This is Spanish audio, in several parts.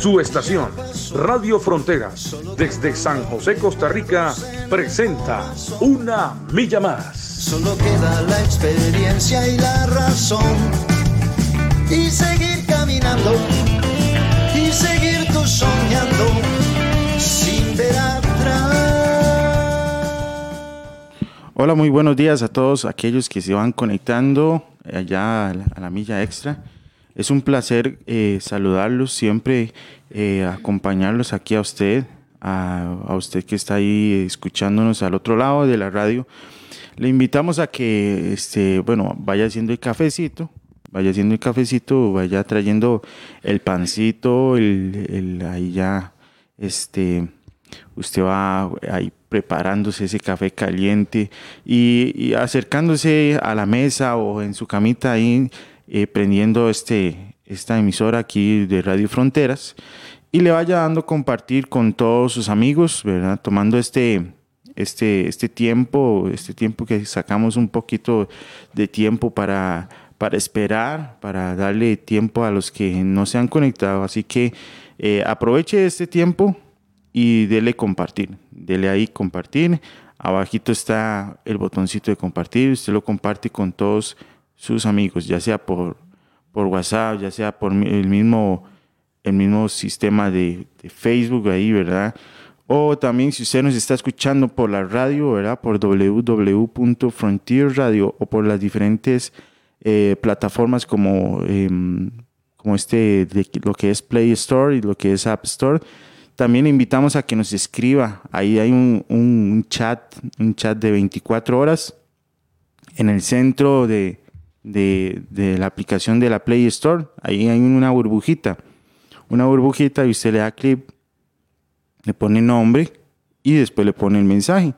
Su estación, Radio Fronteras, desde San José, Costa Rica, presenta Una Milla Más. Solo queda la experiencia y la razón. Y seguir caminando, y seguir tú soñando, sin ver atrás. Hola, muy buenos días a todos aquellos que se van conectando allá a la, a la milla extra. Es un placer eh, saludarlos, siempre eh, acompañarlos aquí a usted, a, usted que está ahí escuchándonos al otro lado de la radio. Le invitamos a que, este, bueno, vaya haciendo el cafecito, vaya haciendo el cafecito, vaya trayendo el pancito, el, ahí ya, este, usted va ahí preparándose ese café caliente y, y acercándose a la mesa o en su camita ahí eh, prendiendo este, esta emisora aquí de Radio Fronteras y le vaya dando compartir con todos sus amigos, ¿verdad? Tomando este, este, este tiempo, este tiempo que sacamos un poquito de tiempo para, para esperar, para darle tiempo a los que no se han conectado. Así que eh, aproveche este tiempo y dele compartir, dele ahí compartir. Abajito está el botoncito de compartir, usted lo comparte con todos sus amigos, ya sea por, por WhatsApp, ya sea por el mismo, el mismo sistema de, Facebook ahí, ¿verdad? O también si usted nos está escuchando por la radio, ¿verdad? Por www.frontierradio o por las diferentes eh, plataformas como, eh, como este, lo que es Play Store y lo que es App Store. También invitamos a que nos escriba. Ahí hay un chat, un chat de 24 horas en el centro de, de, de, la aplicación de la Play Store. Ahí hay una burbujita. Una burbujita y usted le da clic, le pone nombre y después le pone el mensaje.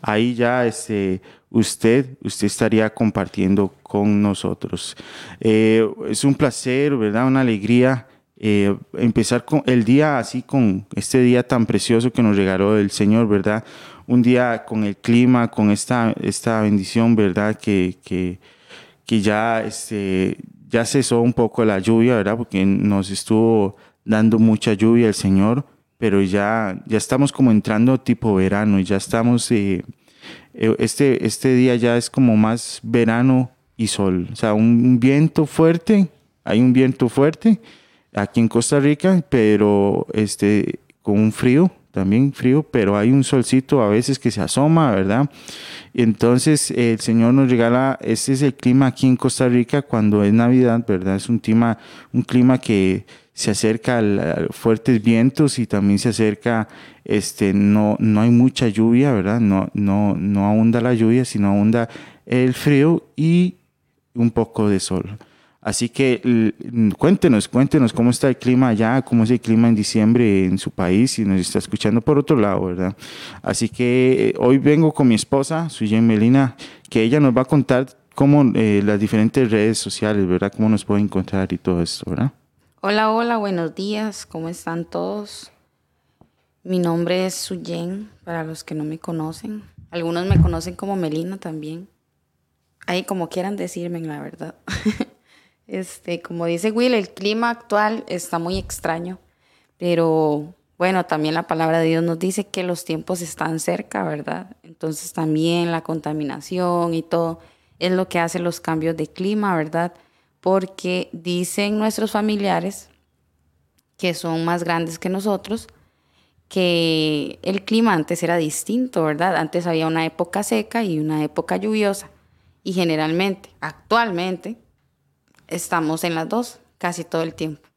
Ahí ya este, usted, usted estaría compartiendo con nosotros. Eh, es un placer, ¿verdad? Una alegría. Eh, empezar con el día así, con este día tan precioso que nos regaló el Señor, ¿verdad? Un día con el clima, con esta, esta bendición, ¿verdad? Que, que ya, este, ya cesó un poco la lluvia, ¿verdad? Porque nos estuvo dando mucha lluvia el Señor, pero ya, ya estamos como entrando tipo verano, y ya estamos, eh, este, este día ya es como más verano y sol, o sea, un viento fuerte, hay un viento fuerte aquí en Costa Rica, pero este, con un frío, también frío, pero hay un solcito a veces que se asoma, ¿verdad? Entonces el Señor nos regala, ese es el clima aquí en Costa Rica cuando es Navidad, ¿verdad? Es un clima, un clima que se acerca a fuertes vientos y también se acerca, este, no, no hay mucha lluvia, ¿verdad? No, no, no abunda la lluvia, sino abunda el frío y un poco de sol. Así que cuéntenos, cuéntenos cómo está el clima allá, cómo es el clima en diciembre en su país, si nos está escuchando por otro lado, ¿verdad? Así que hoy vengo con mi esposa, Suyen Melina, que ella nos va a contar cómo eh, las diferentes redes sociales, ¿verdad? Cómo nos puede encontrar y todo esto, ¿verdad? Hola, hola, buenos días, ¿cómo están todos? Mi nombre es Suyen, para los que no me conocen. Algunos me conocen como Melina también. Ahí como quieran decirme, la verdad. Este, como dice Will, el clima actual está muy extraño, pero bueno, también la palabra de Dios nos dice que los tiempos están cerca, ¿verdad? Entonces también la contaminación y todo es lo que hace los cambios de clima, ¿verdad? Porque dicen nuestros familiares que son más grandes que nosotros, que el clima antes era distinto, ¿verdad? Antes había una época seca y una época lluviosa. Y generalmente, actualmente, estamos en las dos casi todo el tiempo.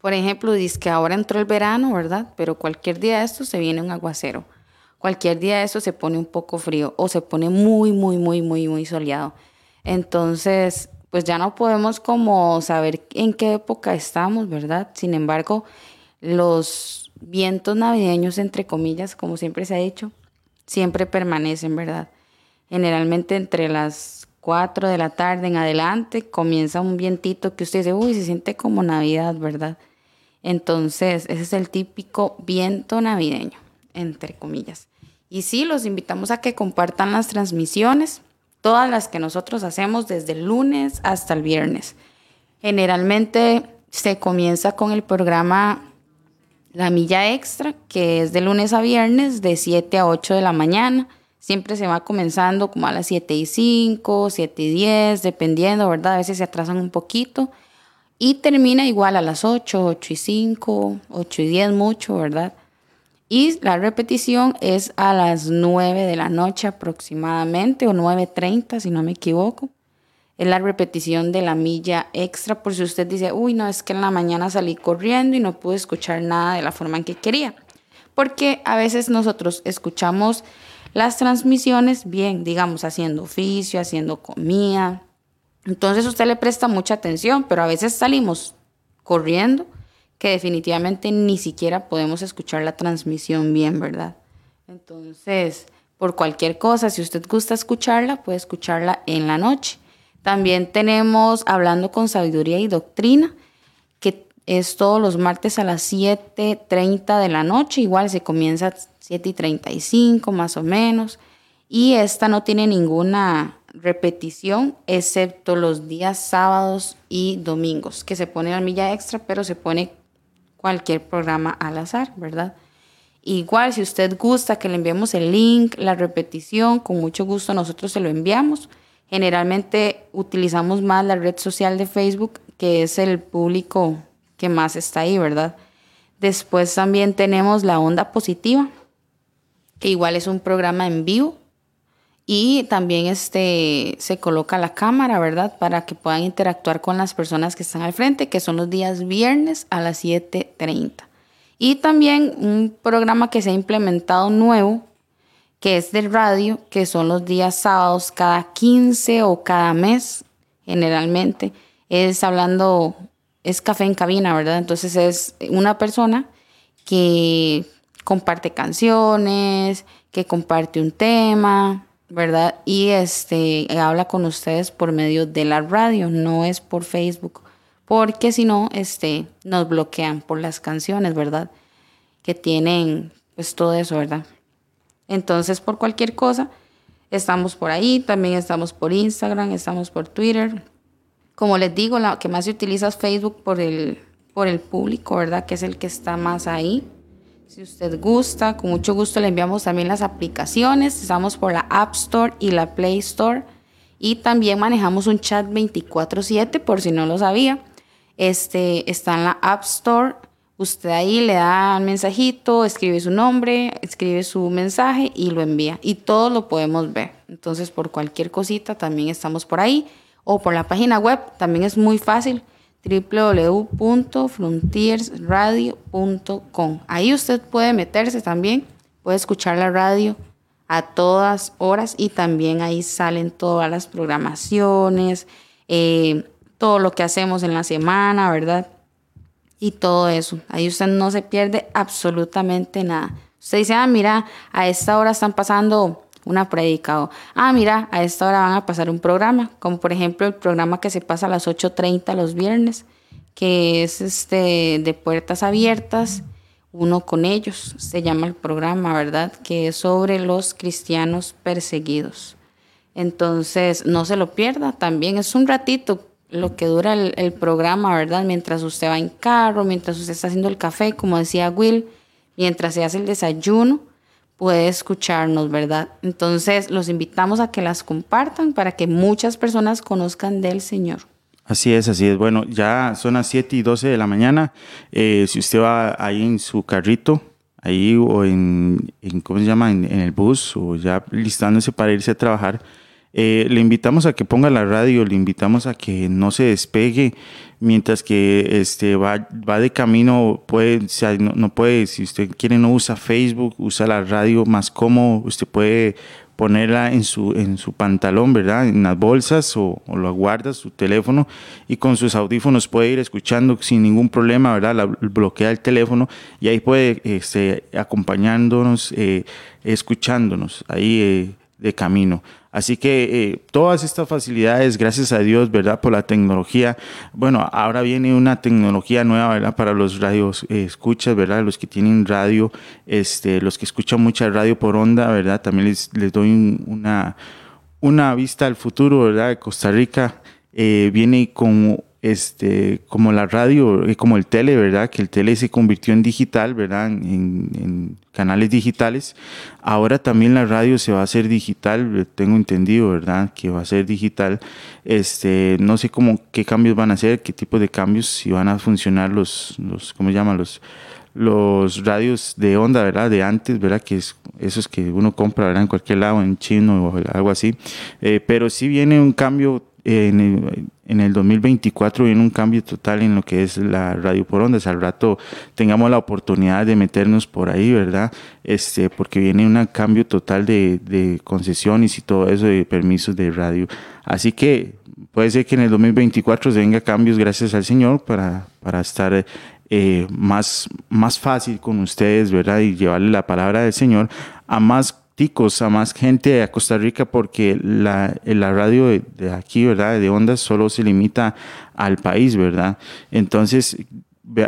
Por ejemplo, dice que ahora entró el verano, ¿verdad? Pero cualquier día de esto se viene un aguacero. Cualquier día de esto se pone un poco frío o se pone muy, muy, muy, muy, muy soleado. Entonces, pues ya no podemos como saber en qué época estamos, ¿verdad? Sin embargo, los vientos navideños, entre comillas, como siempre se ha dicho, siempre permanecen, ¿verdad? Generalmente entre las 4 de la tarde en adelante comienza un vientito que usted dice, uy, se siente como Navidad, ¿verdad? Entonces, ese es el típico viento navideño, entre comillas. Y sí, los invitamos a que compartan las transmisiones, todas las que nosotros hacemos desde el lunes hasta el viernes. Generalmente se comienza con el programa La Milla Extra, que es de lunes a viernes de 7 a 8 de la mañana. Siempre se va comenzando como a las 7 y 5, 7 y 10, dependiendo, ¿verdad? A veces se atrasan un poquito. Y termina igual a las 8, 8 y 5, 8 y 10 mucho, ¿verdad? Y la repetición es a las 9 de la noche aproximadamente, o 9.30 si no me equivoco. Es la repetición de la milla extra por si usted dice, uy, no, es que en la mañana salí corriendo y no pude escuchar nada de la forma en que quería. Porque a veces nosotros escuchamos las transmisiones bien, digamos, haciendo oficio, haciendo comida. Entonces usted le presta mucha atención, pero a veces salimos corriendo que definitivamente ni siquiera podemos escuchar la transmisión bien, ¿verdad? Entonces, por cualquier cosa, si usted gusta escucharla, puede escucharla en la noche. También tenemos Hablando con Sabiduría y Doctrina, es todos los martes a las 7.30 de la noche, igual se comienza a 7.35 más o menos, y esta no tiene ninguna repetición, excepto los días sábados y domingos, que se pone la milla extra, pero se pone cualquier programa al azar, ¿verdad? Igual, si usted gusta que le enviemos el link, la repetición, con mucho gusto nosotros se lo enviamos. Generalmente utilizamos más la red social de Facebook, que es el público que más está ahí, ¿verdad? Después también tenemos la onda positiva, que igual es un programa en vivo y también este, se coloca la cámara, ¿verdad? Para que puedan interactuar con las personas que están al frente, que son los días viernes a las 7.30. Y también un programa que se ha implementado nuevo, que es de radio, que son los días sábados cada 15 o cada mes, generalmente. Es hablando, es café en cabina, ¿verdad? Entonces es una persona que comparte canciones, que comparte un tema, ¿verdad? Y este habla con ustedes por medio de la radio, no es por Facebook, porque si no, este, nos bloquean por las canciones, ¿verdad? Que tienen, pues todo eso, ¿verdad? Entonces, por cualquier cosa, estamos por ahí, también estamos por Instagram, estamos por Twitter. Como les digo, la que más se utiliza es Facebook por el, por el público, ¿verdad? Que es el que está más ahí. Si usted gusta, con mucho gusto le enviamos también las aplicaciones. Estamos por la App Store y la Play Store. Y también manejamos un chat 24/7 por si no lo sabía. Este está en la App Store. Usted ahí le da un mensajito, escribe su nombre, escribe su mensaje y lo envía. Y todo lo podemos ver. Entonces, por cualquier cosita también estamos por ahí. O por la página web, también es muy fácil www.frontiersradio.com. Ahí usted puede meterse también, puede escuchar la radio a todas horas y también ahí salen todas las programaciones, eh, todo lo que hacemos en la semana, ¿verdad? Y todo eso. Ahí usted no se pierde absolutamente nada. Usted dice, ah, mira, a esta hora están pasando una predica ah, mira, a esta hora van a pasar un programa, como por ejemplo el programa que se pasa a las 8.30 los viernes, que es este de puertas abiertas, uno con ellos, se llama el programa, ¿verdad? Que es sobre los cristianos perseguidos. Entonces, no se lo pierda, también es un ratito lo que dura el programa, ¿verdad? Mientras usted va en carro, mientras usted está haciendo el café, como decía Will, mientras se hace el desayuno, puede escucharnos, ¿verdad? Entonces los invitamos a que las compartan para que muchas personas conozcan del Señor. Así es, así es. Bueno, ya son las 7 y 12 de la mañana. Eh, si usted va ahí en su carrito, ahí o en, ¿cómo se llama? En, en, el bus o ya listándose para irse a trabajar, eh, le invitamos a que ponga la radio, le invitamos a que no se despegue mientras que este, va, va de camino, puede, no, puede, si usted quiere no usa Facebook, usa la radio más cómodo, usted puede ponerla en su, en su pantalón, ¿verdad? En las bolsas o, o lo guarda su teléfono y con sus audífonos puede ir escuchando sin ningún problema, ¿verdad? La, bloquea el teléfono y ahí puede este, acompañándonos, eh, escuchándonos ahí eh, de camino. Así que eh, todas estas facilidades, gracias a Dios, ¿verdad? Por la tecnología. Bueno, ahora viene una tecnología nueva, ¿verdad? Para los radios eh, escuchas, ¿verdad? Los que tienen radio, este, los que escuchan mucha radio por onda, ¿verdad? También les, les doy una, una vista al futuro, ¿verdad? Costa Rica eh, viene con este, como la radio, y como el tele, ¿verdad? Que el tele se convirtió en digital, ¿verdad? En, canales digitales. Ahora también la radio se va a hacer digital, tengo entendido, ¿verdad? Que va a ser digital. Este, no sé cómo, qué cambios van a hacer, qué tipo de cambios, si van a funcionar los, los ¿cómo se? Los, los radios de onda, ¿verdad? De antes, ¿verdad? Que es esos que uno compra, ¿verdad? En cualquier lado, en chino o algo así. Eh, pero sí viene un cambio en el, en el 2024 viene un cambio total en lo que es la radio por ondas. Al rato tengamos la oportunidad de meternos por ahí, ¿verdad? Este, porque viene un cambio total de, de concesiones y todo eso de permisos de radio. Así que puede ser que en el 2024 se venga cambios gracias al Señor para, para estar eh, más, más fácil con ustedes, ¿verdad? Y llevarle la palabra del Señor a más a más gente a Costa Rica porque la, la radio de, aquí, ¿verdad? De ondas solo se limita al país, ¿verdad? Entonces,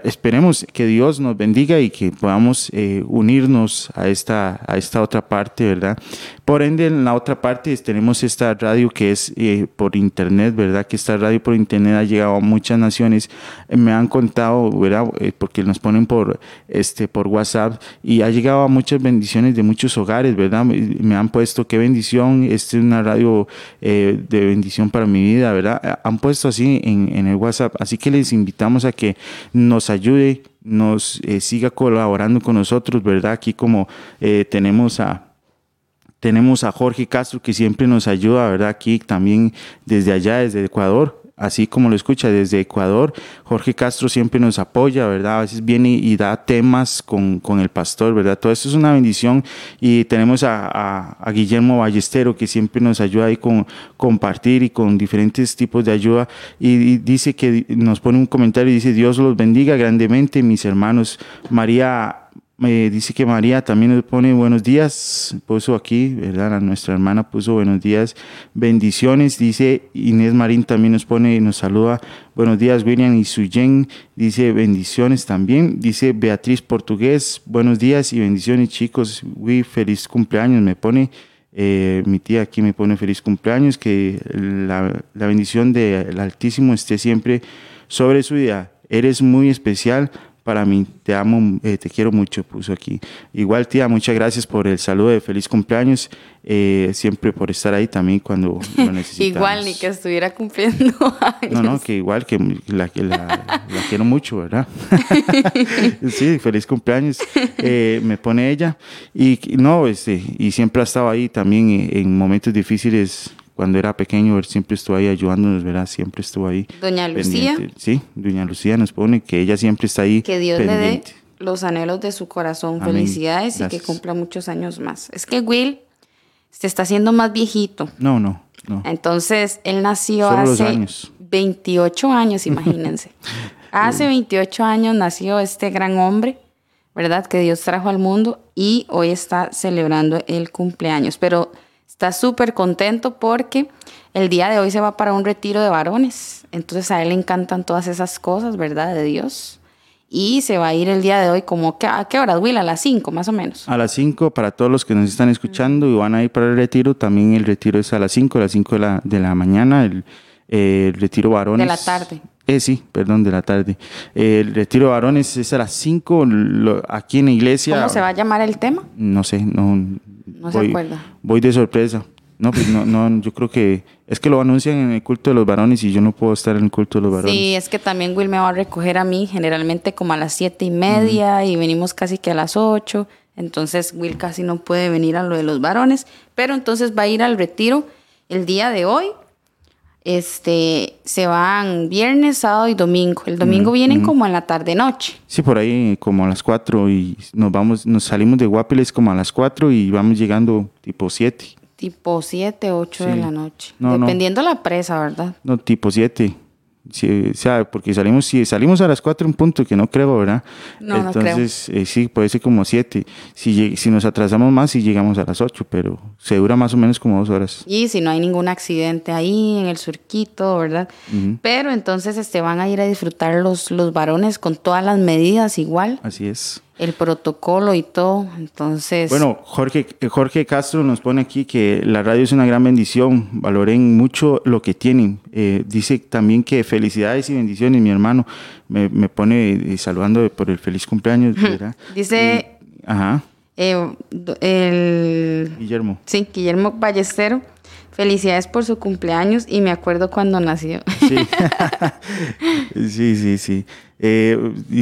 esperemos que Dios nos bendiga y que podamos eh, unirnos a esta, a esta otra parte, ¿verdad? Por ende, en la otra parte tenemos esta radio que es eh, por internet, ¿verdad? Que esta radio por internet ha llegado a muchas naciones. me han contado, ¿verdad? Eh, porque nos ponen por, este, por WhatsApp y ha llegado a muchas bendiciones de muchos hogares, ¿verdad? Me han puesto, qué bendición, esta es una radio de bendición para mi vida, ¿verdad? Han puesto así en, en el WhatsApp. Así que les invitamos a que nos ayude, nos eh, siga colaborando con nosotros, ¿verdad? Aquí como eh, tenemos a tenemos a Jorge Castro que siempre nos ayuda, ¿verdad? Aquí también desde allá, desde Ecuador así como lo escucha desde Ecuador. Jorge Castro siempre nos apoya, ¿verdad? A veces viene y da temas con, con el pastor, ¿verdad? Todo esto es una bendición y tenemos a, Guillermo Ballestero que siempre nos ayuda ahí con compartir y con diferentes tipos de ayuda y, dice que nos pone un comentario y dice Dios los bendiga grandemente mis hermanos. María me dice que María también nos pone buenos días, puso aquí, ¿verdad? nuestra hermana puso buenos días, bendiciones. Dice Inés Marín también nos pone y nos saluda. Buenos días, William y Suyen. Dice bendiciones también. Dice Beatriz Portugués, buenos días y bendiciones, chicos. Uy, feliz cumpleaños, me pone. Eh, mi tía aquí me pone feliz cumpleaños, que la, la bendición del Altísimo esté siempre sobre su vida. Eres muy especial para mí. Te amo, eh, te quiero mucho, puso aquí. Igual, tía, muchas gracias por el saludo de feliz cumpleaños. Eh, siempre por estar ahí también cuando lo necesitamos. igual, ni que estuviera cumpliendo años. No, no, que igual, que la, la, quiero mucho, ¿verdad? sí, feliz cumpleaños. Eh, me pone ella. Y no, este, y siempre ha estado ahí también en momentos difíciles cuando era pequeño, él siempre estuvo ahí ayudándonos, ¿verdad? Siempre estuvo ahí. Doña Lucía. Sí, Doña Lucía nos pone que ella siempre está ahí. Que Dios le dé los anhelos de su corazón. Felicidades y que cumpla muchos años más. Es que Will se está haciendo más viejito. No, no, no. Entonces, él nació hace 28 años, imagínense. hace 28 años nació este gran hombre, ¿verdad? Que Dios trajo al mundo y hoy está celebrando el cumpleaños. Pero está súper contento porque el día de hoy se va para un retiro de varones. Entonces a él le encantan todas esas cosas, ¿verdad? De Dios. Y se va a ir el día de hoy como, ¿a qué hora, Will? A las 5 más o menos. A las 5 para todos los que nos están escuchando y van a ir para el retiro. También el retiro es a las 5, a las 5 de la, de la mañana, el, retiro varones. De la tarde. Eh, sí, perdón, de la tarde. el retiro de varones es a las 5 aquí en la iglesia. ¿Cómo se va a llamar el tema? No sé, no, no se acuerda. Voy de sorpresa. No, pues no, no, yo creo que es que lo anuncian en el culto de los varones y yo no puedo estar en el culto de los varones. Sí, es que también Will me va a recoger a mí generalmente como a las siete y media y venimos casi que a las ocho. Entonces Will casi no puede venir a lo de los varones, pero entonces va a ir al retiro el día de hoy. Este, se van viernes, sábado y domingo. El domingo vienen como en la tarde noche. Sí, por ahí como a las cuatro y nos vamos, nos salimos de Guapiles como a las cuatro y vamos llegando tipo siete Tipo 7, 8 de la noche. No, no. Dependiendo la presa, ¿verdad? No, tipo 7. O sea, porque salimos, si salimos a las 4 en punto, que no creo, ¿verdad? No, no creo. Entonces, eh, sí, puede ser como 7. Si, si nos atrasamos más, sí llegamos a las 8, pero se dura más o menos como dos horas. Y si no hay ningún accidente ahí en el surquito, ¿verdad? Pero entonces este, van a ir a disfrutar los, los varones con todas las medidas igual, Así es. El protocolo y todo. Entonces, Bueno, Jorge, eh, Jorge Castro nos pone aquí que la radio es una gran bendición, valoren mucho lo que tienen. Eh, dice también que felicidades y bendiciones, mi hermano. Me, me pone eh, saludando por el feliz cumpleaños, ¿verdad? dice ajá, eh, el Guillermo. sí, Guillermo Ballestero, felicidades por su cumpleaños y me acuerdo cuando nació. Sí, sí, sí.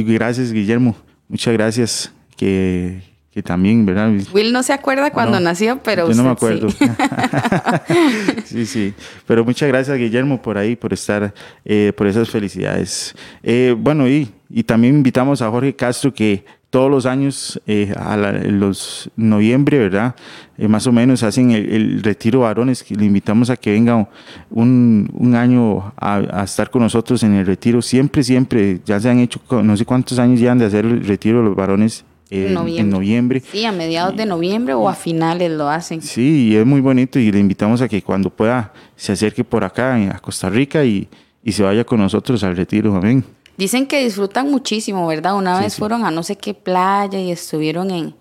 gracias, Guillermo. Muchas gracias. Que, que también, ¿verdad? Will no se acuerda cuando No, nació, pero Yo no me acuerdo. sí. Sí. sí, Pero muchas gracias, Guillermo, por ahí, por estar, eh, por esas felicidades. Eh, bueno, y, y también invitamos a Jorge Castro que todos los años, eh, a la- los noviembre, ¿verdad? Eh, más o menos hacen el, el retiro varones, que le invitamos a que venga un, un año a, a estar con nosotros en el retiro. Siempre, siempre, ya se han hecho, no sé cuántos años llevan de hacer el retiro de los varones eh, en Noviembre. en noviembre. Sí, a mediados de noviembre o a finales lo hacen. Sí, y es muy bonito y le invitamos a que cuando pueda se acerque por acá a Costa Rica y, y se vaya con nosotros al retiro. Amén. Dicen que disfrutan muchísimo, ¿verdad? Una Sí, vez sí. fueron a no sé qué playa y estuvieron en,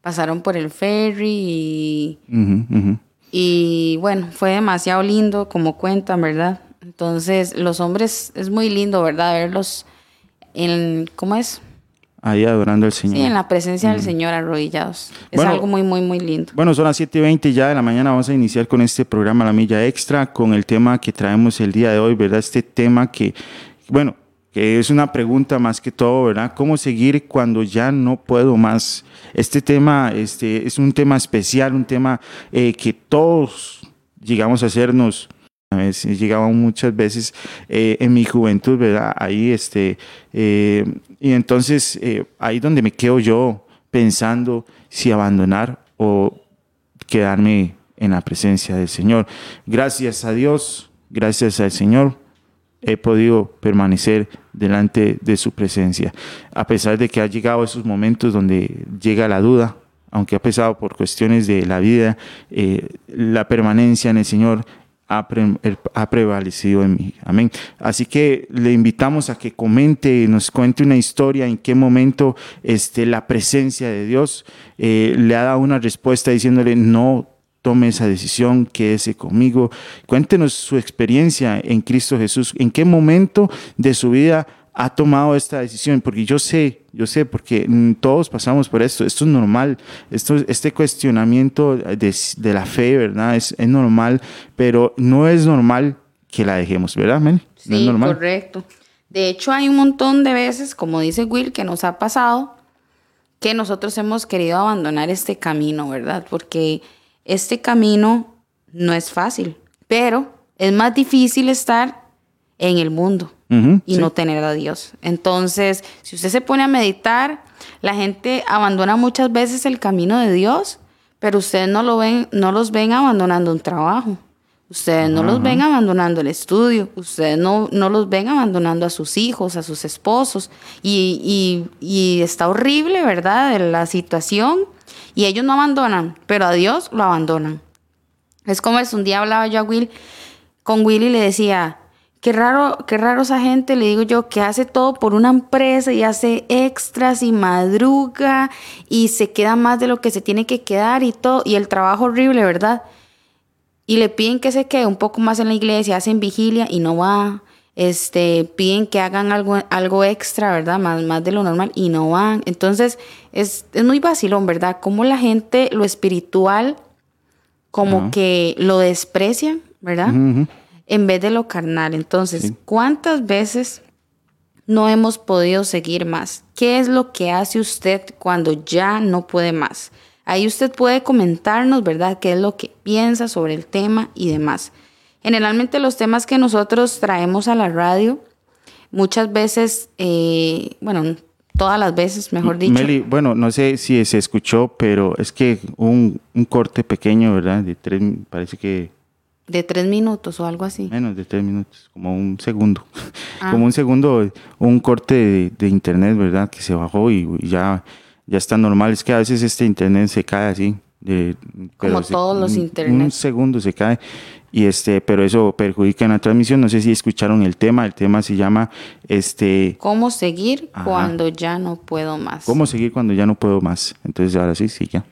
pasaron por el ferry y, y bueno, fue demasiado lindo, como cuentan, ¿verdad? Entonces, los hombres es muy lindo, ¿verdad? Verlos en, ¿cómo es? Ahí adorando al Señor. Sí, en la presencia del Señor arrodillados. Es Bueno. algo muy, muy, muy lindo. Bueno, son las 7.20 ya de la mañana. Vamos a iniciar con este programa La Milla Extra, con el tema que traemos el día de hoy, ¿verdad? Este tema que, bueno, que es una pregunta más que todo, ¿verdad? ¿Cómo seguir cuando ya no puedo más? Este tema este, es un tema especial, un tema eh, que todos llegamos a hacernos. Llegaba muchas veces eh, en mi juventud, ¿verdad? Ahí, este, eh, y entonces ahí donde me quedo yo pensando si abandonar o quedarme en la presencia del Señor. Gracias a Dios, gracias al Señor, he podido permanecer delante de su presencia. A pesar de que ha llegado esos momentos donde llega la duda, aunque ha pesado por cuestiones de la vida, eh, la permanencia en el Señor ha, pre- ha prevalecido en mí. Amén. Así que le invitamos a que comente, nos cuente una historia, en qué momento este, la presencia de Dios eh, le ha dado una respuesta diciéndole, no tome esa decisión, quédese conmigo. Cuéntenos su experiencia en Cristo Jesús. ¿En qué momento de su vida ha tomado esta decisión? Porque yo sé, yo sé, porque mm, todos pasamos por esto. Esto es normal. Esto, este cuestionamiento de, de la fe, ¿verdad? Es, es normal, pero no es normal que la dejemos, ¿verdad, Mel? No es Sí, normal. correcto. De hecho, hay un montón de veces, como dice Will, que nos ha pasado que nosotros hemos querido abandonar este camino, ¿verdad? Porque este camino no es fácil, pero es más difícil estar en el mundo y sí. no tener a Dios. Entonces, si usted se pone a meditar, la gente abandona muchas veces el camino de Dios, pero ustedes no lo ven, no los ven abandonando un trabajo. Ustedes no los ven abandonando el estudio, ustedes no, no los ven abandonando a sus hijos, a sus esposos. Y, y- y está horrible, ¿verdad? La situación. Y ellos no abandonan, pero a Dios lo abandonan. Es como es, un día hablaba yo a Will, con Will y le decía, qué raro, qué raro esa gente, le digo yo, que hace todo por una empresa y hace extras y madruga y se queda más de lo que se tiene que quedar y todo, y el trabajo horrible, ¿verdad? Y le piden que se quede un poco más en la iglesia, hacen vigilia y no va. Este, piden que hagan algo, algo extra, ¿verdad? Más, más de lo normal y no van. Entonces, es, es muy vacilón, ¿verdad? Como la gente, lo espiritual, como que lo desprecian, ¿verdad? En vez de lo carnal. Entonces, Sí. ¿cuántas veces no hemos podido seguir más? ¿Qué es lo que hace usted cuando ya no puede más? Ahí usted puede comentarnos, ¿verdad? ¿Qué es lo que piensa sobre el tema y demás? Generalmente los temas que nosotros traemos a la radio, muchas veces, eh, bueno, todas las veces, mejor dicho. Meli, bueno, no sé si se escuchó, pero es que un, un corte pequeño, ¿verdad? De tres, parece que De tres minutos o algo así. menos de tres minutos, como un segundo. Ah. Como un segundo, un corte de, de internet, ¿verdad? Que se bajó y, ya, ya está normal. Es que a veces este internet se cae así. Se- todos los internet. Un segundo se cae. Y este, pero eso perjudica en la transmisión. No sé si escucharon el tema. El tema se llama este ¿Cómo seguir Ajá. cuando ya no puedo más? ¿Cómo seguir cuando ya no puedo más? Entonces ahora sí, sí, ya.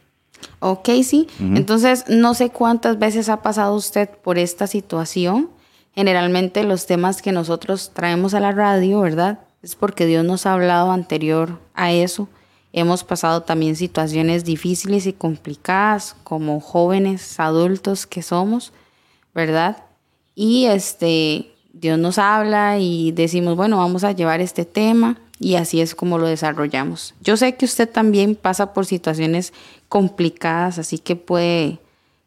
Ok, sí. Entonces, no sé cuántas veces ha pasado usted por esta situación. Generalmente los temas que nosotros traemos a la radio, ¿verdad? Es porque Dios nos ha hablado anterior a eso. Hemos pasado también situaciones difíciles y complicadas como jóvenes, adultos que somos, ¿verdad? Y este, Dios nos habla y decimos, bueno, vamos a llevar este tema y así es como lo desarrollamos. Yo sé que usted también pasa por situaciones complicadas, así que puede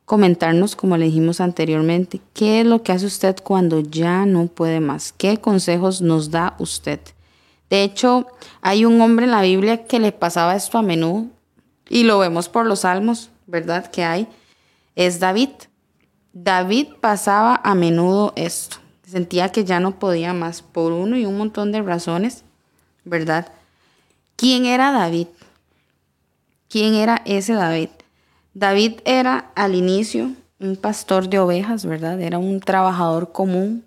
comentarnos, como le dijimos anteriormente, qué es lo que hace usted cuando ya no puede más, qué consejos nos da usted. De hecho, hay un hombre en la Biblia que le pasaba esto a menudo y lo vemos por los salmos, ¿verdad? Que hay. Es David. David pasaba a menudo esto. Sentía que ya no podía más por uno y un montón de razones, ¿verdad? ¿Quién era David? ¿Quién era ese David? David era al inicio un pastor de ovejas, ¿verdad? Era un trabajador común,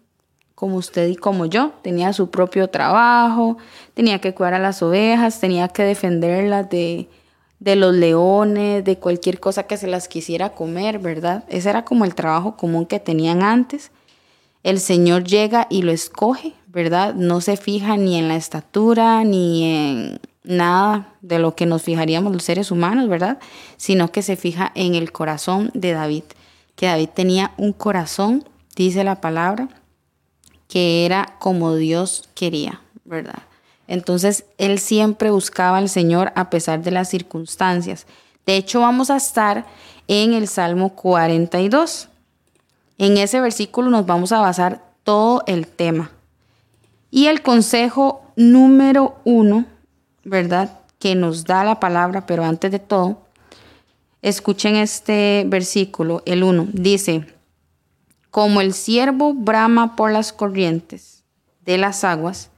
como usted y como yo. Tenía su propio trabajo, tenía que cuidar a las ovejas, tenía que defenderlas de, de los leones, de cualquier cosa que se las quisiera comer, ¿verdad? Ese era como el trabajo común que tenían antes. El Señor llega y lo escoge, ¿verdad? No se fija ni en la estatura, ni en nada de lo que nos fijaríamos los seres humanos, ¿verdad? Sino que se fija en el corazón de David, que David tenía un corazón, dice la palabra, que era como Dios quería, ¿verdad? Entonces, él siempre buscaba al Señor a pesar de las circunstancias. De hecho, vamos a estar en el Salmo 42. En ese versículo nos vamos a basar todo el tema. Y el consejo número uno, ¿verdad? Que nos da la palabra, pero antes de todo, escuchen este versículo, el 1. Dice, como el siervo brama por las corrientes de las aguas,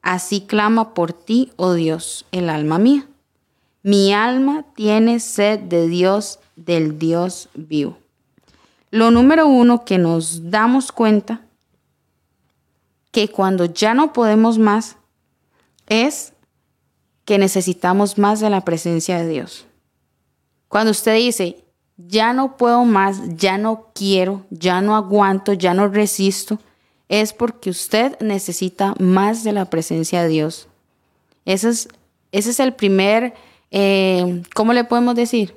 así clama por ti, oh Dios, el alma mía. Mi alma tiene sed de Dios, del Dios vivo. Lo número uno que nos damos cuenta que cuando ya no podemos más es que necesitamos más de la presencia de Dios. Cuando usted dice, ya no puedo más, ya no quiero, ya no aguanto, ya no resisto, es porque usted necesita más de la presencia de Dios. Ese es, ese es el primer, eh, ¿cómo le podemos decir?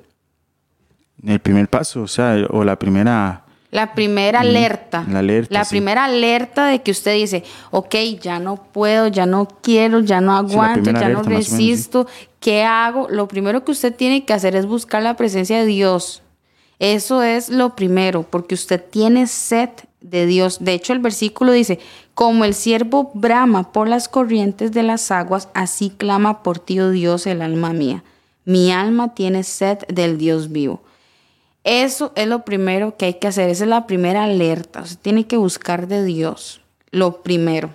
El primer paso, o sea, o la primera... La primera alerta. la alerta, sí. primera alerta de que usted dice, ok, ya no puedo, ya no quiero, ya no aguanto, ya no alerta, más o menos, sí. resisto. ¿Qué hago? Lo primero que usted tiene que hacer es buscar la presencia de Dios. Eso es lo primero, porque usted tiene sed de Dios. De hecho, el versículo dice, como el siervo brama por las corrientes de las aguas, así clama por ti, oh Dios, el alma mía. Mi alma tiene sed del Dios vivo. Eso es lo primero que hay que hacer. Esa es la primera alerta. Usted tiene que buscar de Dios. Lo primero.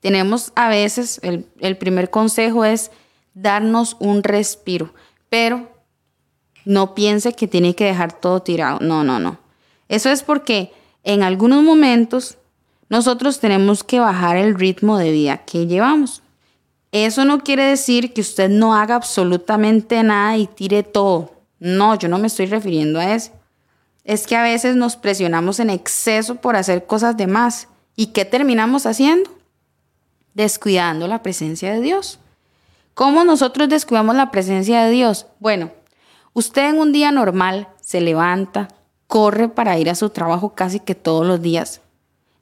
Tenemos a veces, el, el primer consejo es darnos un respiro, pero no piense que tiene que dejar todo tirado. No, no, no. Eso es porque en algunos momentos nosotros tenemos que bajar el ritmo de vida que llevamos. Eso no quiere decir que usted no haga absolutamente nada y tire todo. No, yo no me estoy refiriendo a eso. Es que a veces nos presionamos en exceso por hacer cosas de más. ¿Y qué terminamos haciendo? Descuidando la presencia de Dios. ¿Cómo nosotros descuidamos la presencia de Dios? Bueno, usted en un día normal se levanta, corre para ir a su trabajo casi que todos los días.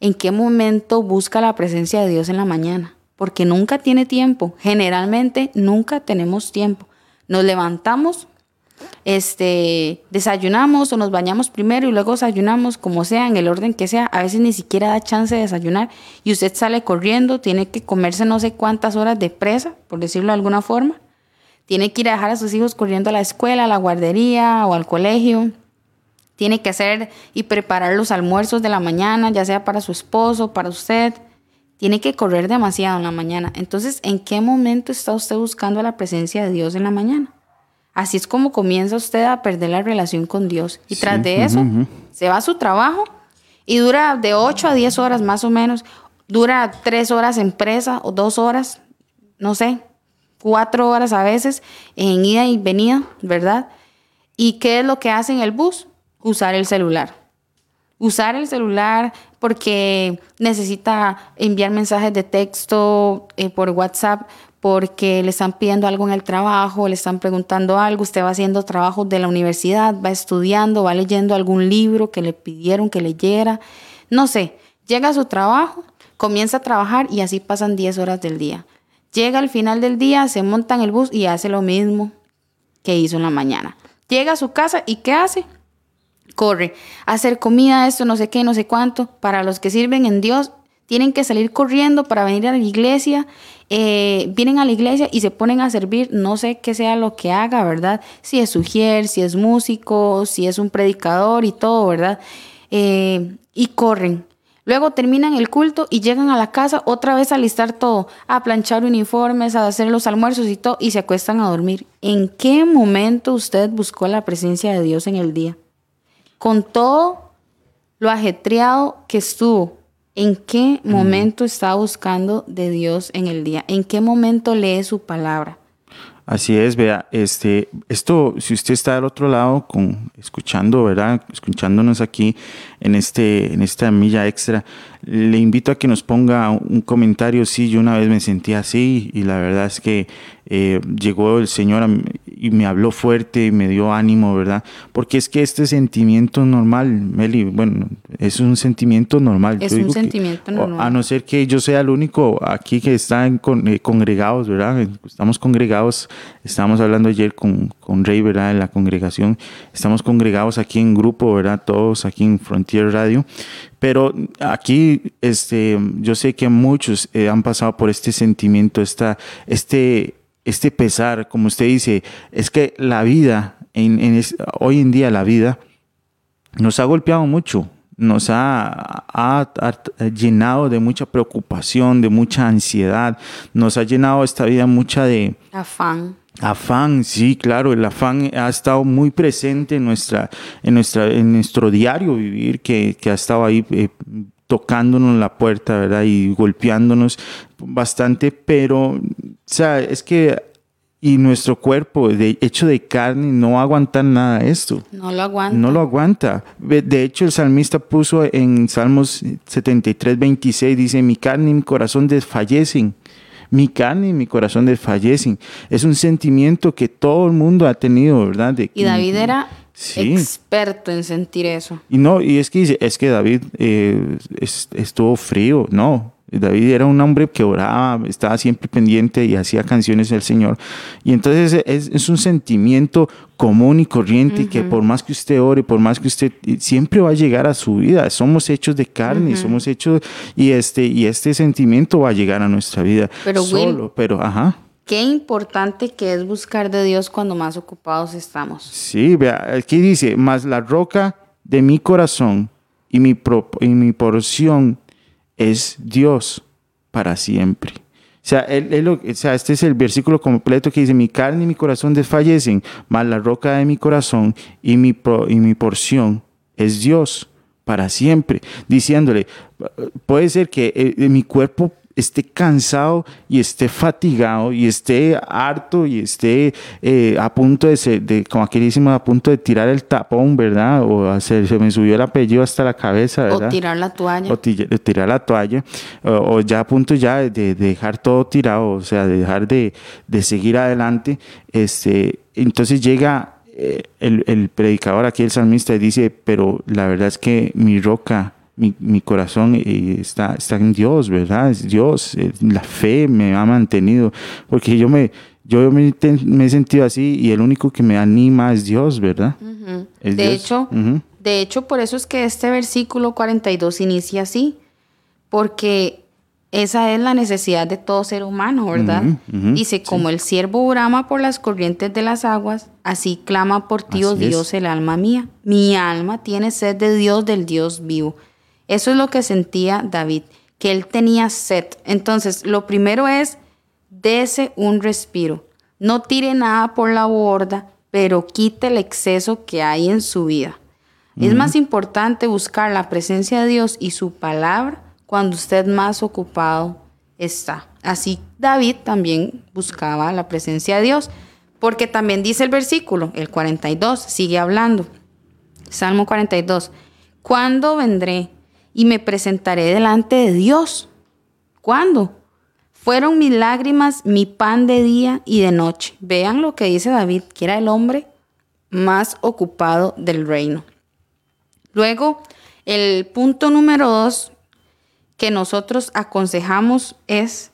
¿En qué momento busca la presencia de Dios en la mañana? Porque nunca tiene tiempo. Generalmente nunca tenemos tiempo. Nos levantamos, este, desayunamos o nos bañamos primero y luego desayunamos, como sea, en el orden que sea, a veces ni siquiera da chance de desayunar y usted sale corriendo, tiene que comerse no sé cuántas horas de presa, por decirlo de alguna forma, tiene que ir a dejar a sus hijos corriendo a la escuela, a la guardería o al colegio, tiene que hacer y preparar los almuerzos de la mañana, ya sea para su esposo, para usted, tiene que correr demasiado en la mañana. Entonces, ¿en qué momento está usted buscando la presencia de Dios en la mañana? Así es como comienza usted a perder la relación con Dios. Y tras de eso, se va a su trabajo y dura de 8 a 10 horas más o menos. Dura 3 horas en presa o 2 horas, no sé, 4 horas a veces en ida y venida, ¿verdad? ¿Y qué es lo que hace en el bus? Usar el celular. Usar el celular porque necesita enviar mensajes de texto eh, por WhatsApp porque le están pidiendo algo en el trabajo, le están preguntando algo, usted va haciendo trabajos de la universidad, va estudiando, va leyendo algún libro que le pidieron que leyera, no sé, llega a su trabajo, comienza a trabajar y así pasan 10 horas del día. Llega al final del día, se monta en el bus y hace lo mismo que hizo en la mañana. Llega a su casa y ¿qué hace? Corre, hacer comida, esto, no sé qué, no sé cuánto. Para los que sirven en Dios, tienen que salir corriendo para venir a la iglesia, eh, vienen a la iglesia y se ponen a servir, no sé qué sea lo que haga, ¿verdad? Si es sugier, si es músico, si es un predicador y todo, ¿verdad? Eh, y corren. Luego terminan el culto y llegan a la casa otra vez a listar todo, a planchar uniformes, a hacer los almuerzos y todo, y se acuestan a dormir. ¿En qué momento usted buscó la presencia de Dios en el día? Con todo lo ajetreado que estuvo, ¿En qué momento está buscando de Dios en el día? ¿En qué momento lee su palabra? Así es, vea, este, esto, si usted está al otro lado, con, escuchando, ¿verdad? Escuchándonos aquí en, este, en esta milla extra, le invito a que nos ponga un comentario. Sí, yo una vez me sentí así y la verdad es que eh, llegó el Señor y me habló fuerte y me dio ánimo, ¿verdad? Porque es que este sentimiento normal, Meli, bueno, es un sentimiento normal. Es un sentimiento normal. A no ser que yo sea el único aquí que está en eh, congregados, ¿verdad? Estamos congregados, estábamos hablando ayer con, con Rey, ¿verdad? En la congregación, estamos congregados aquí en grupo, ¿verdad? Todos aquí en Radio. Pero aquí, este, yo sé que muchos eh, han pasado por este sentimiento, esta, este este pesar, como usted dice, es que la vida, hoy en día la vida, nos ha golpeado mucho, nos ha, llenado de mucha preocupación, de mucha ansiedad, nos ha llenado esta vida mucha de... Afán. Afán, sí, claro, el afán ha estado muy presente en, nuestra, en, nuestra, en nuestro diario vivir, que, ha estado ahí eh, tocándonos la puerta, ¿verdad? Y golpeándonos bastante, pero, o sea, es que y nuestro cuerpo, de hecho de carne, no aguanta nada esto. No lo aguanta. No lo aguanta. De hecho, el salmista puso en Salmos 73, 26, dice, mi carne y mi corazón desfallecen. Mi carne y mi corazón desfallecen. Es un sentimiento que todo el mundo ha tenido, ¿verdad? y David era experto en sentir eso. Y no, y es que es que David eh, estuvo frío, no. David era un hombre que oraba, estaba siempre pendiente y hacía canciones del Señor. Y entonces es, un sentimiento común y corriente que por más que usted ore, por más que usted siempre va a llegar a su vida. Somos hechos de carne, somos hechos y este y este sentimiento va a llegar a nuestra vida. Pero solo, pero ajá. Qué importante que es buscar de Dios cuando más ocupados estamos. Sí, vea, aquí dice, más la roca de mi corazón y mi, y mi porción es Dios para siempre. O sea, este es el versículo completo que dice, mi carne y mi corazón desfallecen, mas la roca de mi corazón y mi, y mi porción es Dios para siempre. Diciéndole, puede ser que eh, mi cuerpo esté cansado y esté fatigado y esté harto y esté eh, a punto de, de, como aquí decimos, a punto de tirar el tapón, ¿verdad? O hacer, se me subió el apellido hasta la cabeza, ¿verdad? O tirar la toalla. O tirar la toalla. O, ya a punto ya de, dejar todo tirado, o sea, de dejar de, seguir adelante. Este, entonces llega eh, el, el predicador aquí, el salmista, y dice, pero la verdad es que mi roca mi, corazón eh, está, está en Dios, ¿verdad? Es Dios, eh, la fe me ha mantenido, porque yo me, yo me, me he sentido así y el único que me anima es Dios, ¿verdad? Es De Dios. hecho, Ujú. de hecho, por eso es que este versículo 42 inicia así, porque esa es la necesidad de todo ser humano, ¿verdad? Ujú, ujú, Dice, como el siervo brama por las corrientes de las aguas, así clama por ti, oh Así es. Dios, el alma mía. Mi alma tiene sed de Dios, del Dios vivo. Eso es lo que sentía David, que él tenía sed. Entonces, lo primero es, dese un respiro. No tire nada por la borda, pero quite el exceso que hay en su vida. Es más importante buscar la presencia de Dios y su palabra cuando usted más ocupado está. Así David también buscaba la presencia de Dios, porque también dice el versículo, el 42, sigue hablando. Salmo 42. ¿Cuándo vendré y me presentaré delante de Dios? ¿Cuándo? Fueron mis lágrimas mi pan de día y de noche. Vean lo que dice David, que era el hombre más ocupado del reino. Luego, el punto número dos que nosotros aconsejamos es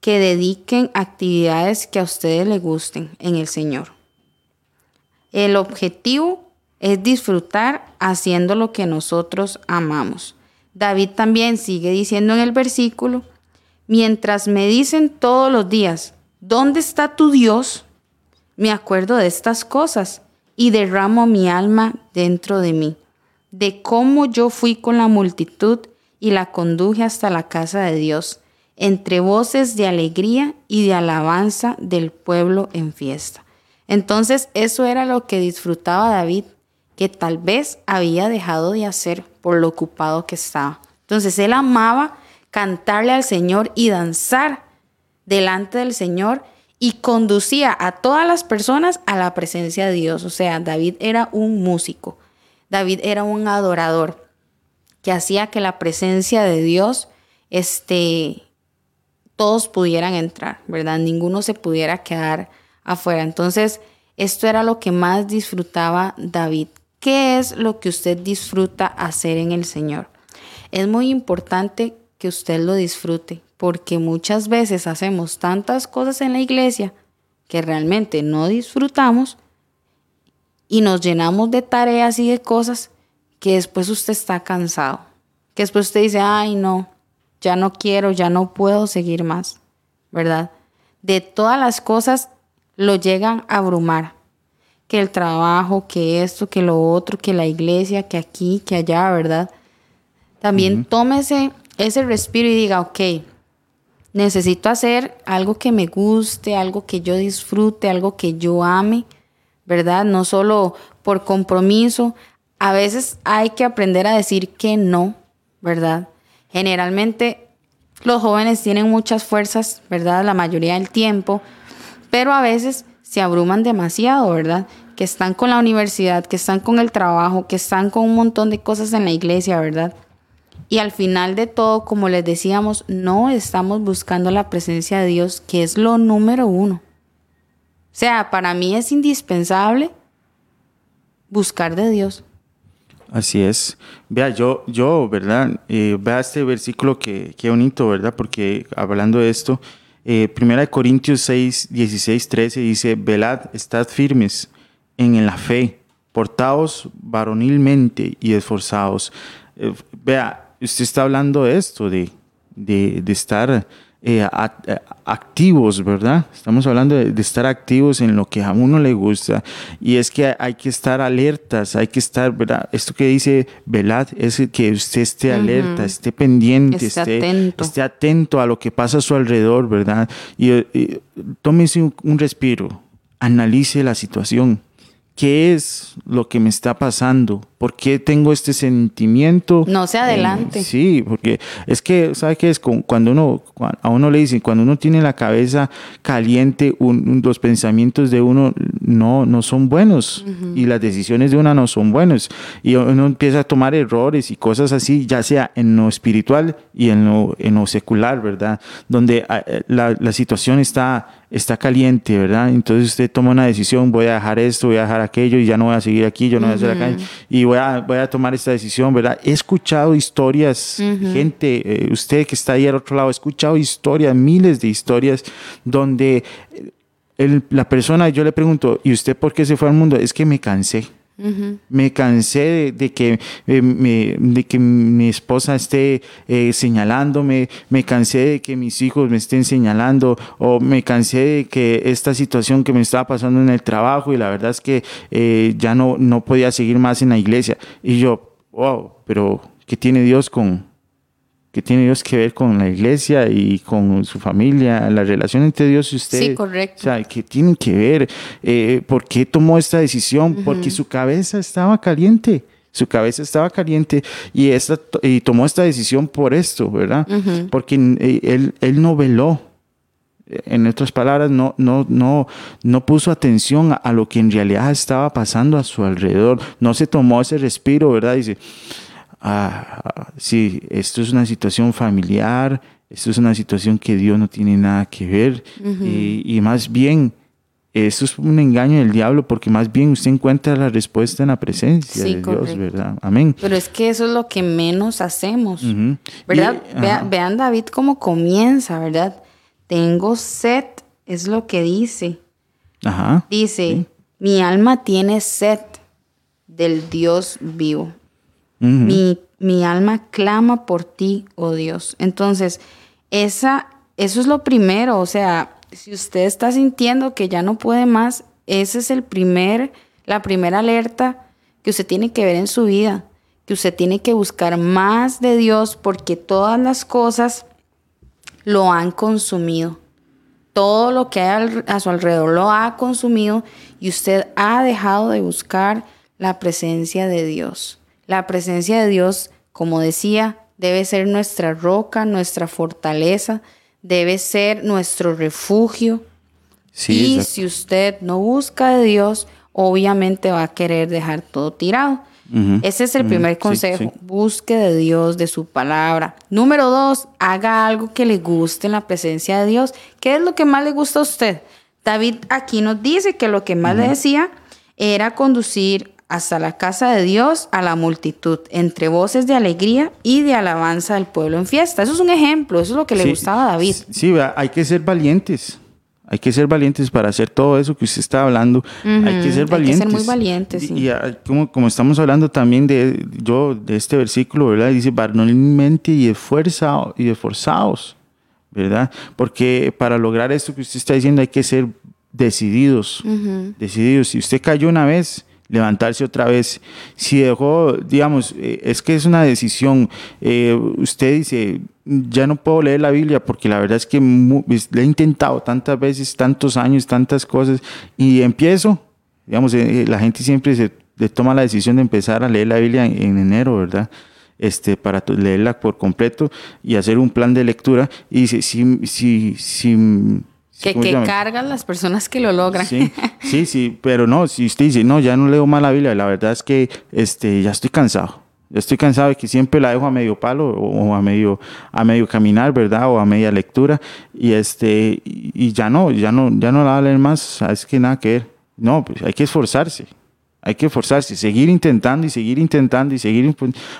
que dediquen actividades que a ustedes les gusten en el Señor. El objetivo es disfrutar haciendo lo que nosotros amamos. David también sigue diciendo en el versículo, mientras me dicen todos los días, ¿dónde está tu Dios? Me acuerdo de estas cosas y derramo mi alma dentro de mí, de cómo yo fui con la multitud y la conduje hasta la casa de Dios, entre voces de alegría y de alabanza del pueblo en fiesta. Entonces eso era lo que disfrutaba David, que tal vez había dejado de hacer por lo ocupado que estaba. Entonces él amaba cantarle al Señor y danzar delante del Señor y conducía a todas las personas a la presencia de Dios. O sea, David era un músico, David era un adorador que hacía que la presencia de Dios, este, todos pudieran entrar, ¿verdad? Ninguno se pudiera quedar afuera. Entonces, esto era lo que más disfrutaba David. ¿Qué es lo que usted disfruta hacer en el Señor? Es muy importante que usted lo disfrute, porque muchas veces hacemos tantas cosas en la iglesia que realmente no disfrutamos y nos llenamos de tareas y de cosas que después usted está cansado, que después usted dice, ay no, ya no quiero, ya no puedo seguir más, ¿verdad? De todas las cosas lo llegan a abrumar, que el trabajo, que esto, que lo otro, que la iglesia, que aquí, que allá, ¿verdad? También tómese ese respiro y diga, ok, necesito hacer algo que me guste, algo que yo disfrute, algo que yo ame, ¿verdad? No solo por compromiso. A veces hay que aprender a decir que no, ¿verdad? Generalmente los jóvenes tienen muchas fuerzas, ¿verdad? La mayoría del tiempo, pero a veces se abruman demasiado, ¿verdad? Que están con la universidad, que están con el trabajo, que están con un montón de cosas en la iglesia, ¿verdad? Y al final de todo, como les decíamos, no estamos buscando la presencia de Dios, que es lo número uno. O sea, para mí es indispensable buscar de Dios. Así es. Vea, yo, yo ¿verdad? Eh, vea este versículo que, que bonito, ¿verdad? Porque hablando de esto, eh, 1 Corintios 6, 16, 13 dice, velad, estad firmes en la fe, portaos varonilmente y esforzados. Eh, vea, usted está hablando de esto, de, de, de estar eh, a- a- activos, ¿verdad? Estamos hablando de, de estar activos en lo que a uno le gusta. Y es que hay que estar alertas, hay que estar, ¿verdad? Esto que dice velad es que usted esté alerta, esté pendiente, Esté esté, atento. esté atento a lo que pasa a su alrededor, ¿verdad? Y, y tómese un, un respiro, analice la situación. ¿Qué es lo que me está pasando? ¿Por qué tengo este sentimiento? No se adelante. Eh, sí, porque es que, ¿sabe qué es? Cu- Cuando uno, a uno le dicen, cuando uno tiene la cabeza caliente, un- un- los pensamientos de uno no, no son buenos y las decisiones de uno no son buenas. Y uno empieza a tomar errores y cosas así, ya sea en lo espiritual y en lo, en lo secular, ¿verdad? Donde ah, eh, la, la situación está, está caliente, ¿verdad? Entonces usted toma una decisión, voy a dejar esto, voy a dejar aquello y ya no voy a seguir aquí, yo no voy a hacer acá. Y voy a, voy a tomar esta decisión, ¿verdad? He escuchado historias, gente, eh, usted que está ahí al otro lado, he escuchado historias, miles de historias donde el- la persona, yo le pregunto, ¿y usted por qué se fue al mundo? Es que me cansé. Me cansé de, que, eh, de que mi esposa esté eh, señalándome, me cansé de que mis hijos me estén señalando, o me cansé de que esta situación que me estaba pasando en el trabajo y la verdad es que eh, ya no, no podía seguir más en la iglesia. Y yo, wow, pero ¿qué tiene Dios con, qué tiene Dios que ver con la iglesia y con su familia, la relación entre Dios y usted? Sí, correcto. O sea, ¿qué tienen que ver? Eh, ¿Por qué tomó esta decisión? Porque su cabeza estaba caliente. Su cabeza estaba caliente y, esta, y tomó esta decisión por esto, ¿verdad? Porque eh, él, él no veló. En otras palabras, no, no, no, no puso atención a, a lo que en realidad estaba pasando a su alrededor. No se tomó ese respiro, ¿verdad? Dice, ah, sí, esto es una situación familiar, esto es una situación que Dios no tiene nada que ver. y, y más bien, esto es un engaño del diablo porque más bien usted encuentra la respuesta en la presencia Sí, de correcto. Dios, ¿verdad? Amén. Pero es que eso es lo que menos hacemos. ¿Verdad? Y- Vea- ajá. vean David cómo comienza, ¿verdad? Tengo sed, es lo que dice. Ajá. Dice, mi alma tiene sed del Dios vivo. Mi, mi alma clama por ti, oh Dios. Entonces, esa, eso es lo primero. O sea, si usted está sintiendo que ya no puede más, ese es el primer, la primera alerta que usted tiene que ver en su vida. Que usted tiene que buscar más de Dios porque todas las cosas lo han consumido. Todo lo que hay a su alrededor lo ha consumido y usted ha dejado de buscar la presencia de Dios. La presencia de Dios, como decía, debe ser nuestra roca, nuestra fortaleza, debe ser nuestro refugio. Sí, y si usted no busca de Dios, obviamente va a querer dejar todo tirado. Ese es el primer consejo. sí. Busque de Dios, de su palabra. Número dos, haga algo que le guste en la presencia de Dios. ¿Qué es lo que más le gusta a usted? David aquí nos dice que lo que más le decía era conducir hasta la casa de Dios a la multitud, entre voces de alegría y de alabanza del pueblo en fiesta. Eso es un ejemplo, eso es lo que le Sí, gustaba a David. Sí, hay que ser valientes. Hay que ser valientes para hacer todo eso que usted está hablando. hay que Ujú, hay que ser ser valientes. muy valientes, Y, sí. y, ah, como, como estamos hablando también de yo de este versículo, ¿verdad? Dice varonilmente y esfuerzado y esforzados, ¿verdad? Porque para lograr esto que usted está diciendo hay que ser decididos, decididos. Si usted cayó una vez, levantarse otra vez. Si dejó, digamos, eh, es que es una decisión. eh, usted dice, ya no puedo leer la Biblia porque la verdad es que le he intentado tantas veces, tantos años, tantas cosas, y empiezo, digamos, eh, la gente siempre se le toma la decisión de empezar a leer la Biblia en, en enero, ¿verdad? Este, para leerla por completo y hacer un plan de lectura. Y dice, si, si, si, Que, ¿cómo se que cargan las personas que lo logran. Sí, sí, sí, pero no, si usted dice, no, ya no leo más la Biblia, la verdad es que este, ya estoy cansado. Ya estoy cansado de que siempre la dejo a medio palo o, o a medio a medio caminar, ¿verdad? O a media lectura y este y, ya no, ya no ya no la va a leer más, sabes que nada que ver. No, pues hay que esforzarse. Hay que esforzarse, seguir intentando y seguir intentando y seguir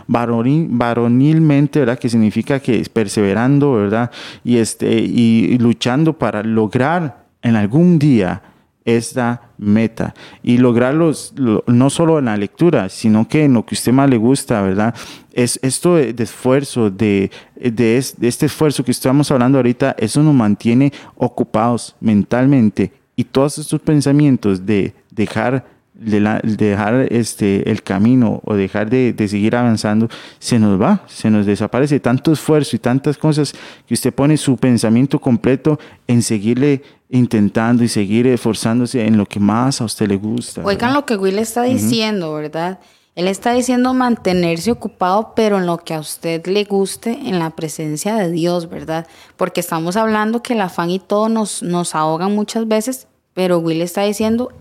varonil- varonilmente, ¿verdad? Que significa que es perseverando, ¿verdad? Y, este, y, luchando para lograr en algún día esta meta y lograrlos lo- no solo en la lectura, sino que en lo que usted más le gusta, ¿verdad? Es esto de, esfuerzo, de, de, de este esfuerzo que estamos hablando ahorita, eso nos mantiene ocupados mentalmente y todos estos pensamientos de dejar de, la- de dejar este, el camino o dejar de, de seguir avanzando, se nos va, se nos desaparece. Tanto esfuerzo y tantas cosas que usted pone su pensamiento completo en seguirle intentando y seguir esforzándose en lo que más a usted le gusta. Oigan ¿verdad? lo que Will está diciendo, ¿verdad? Él está diciendo mantenerse ocupado, pero en lo que a usted le guste, en la presencia de Dios, ¿verdad? Porque estamos hablando que el afán y todo nos, nos ahogan muchas veces, pero Will está diciendo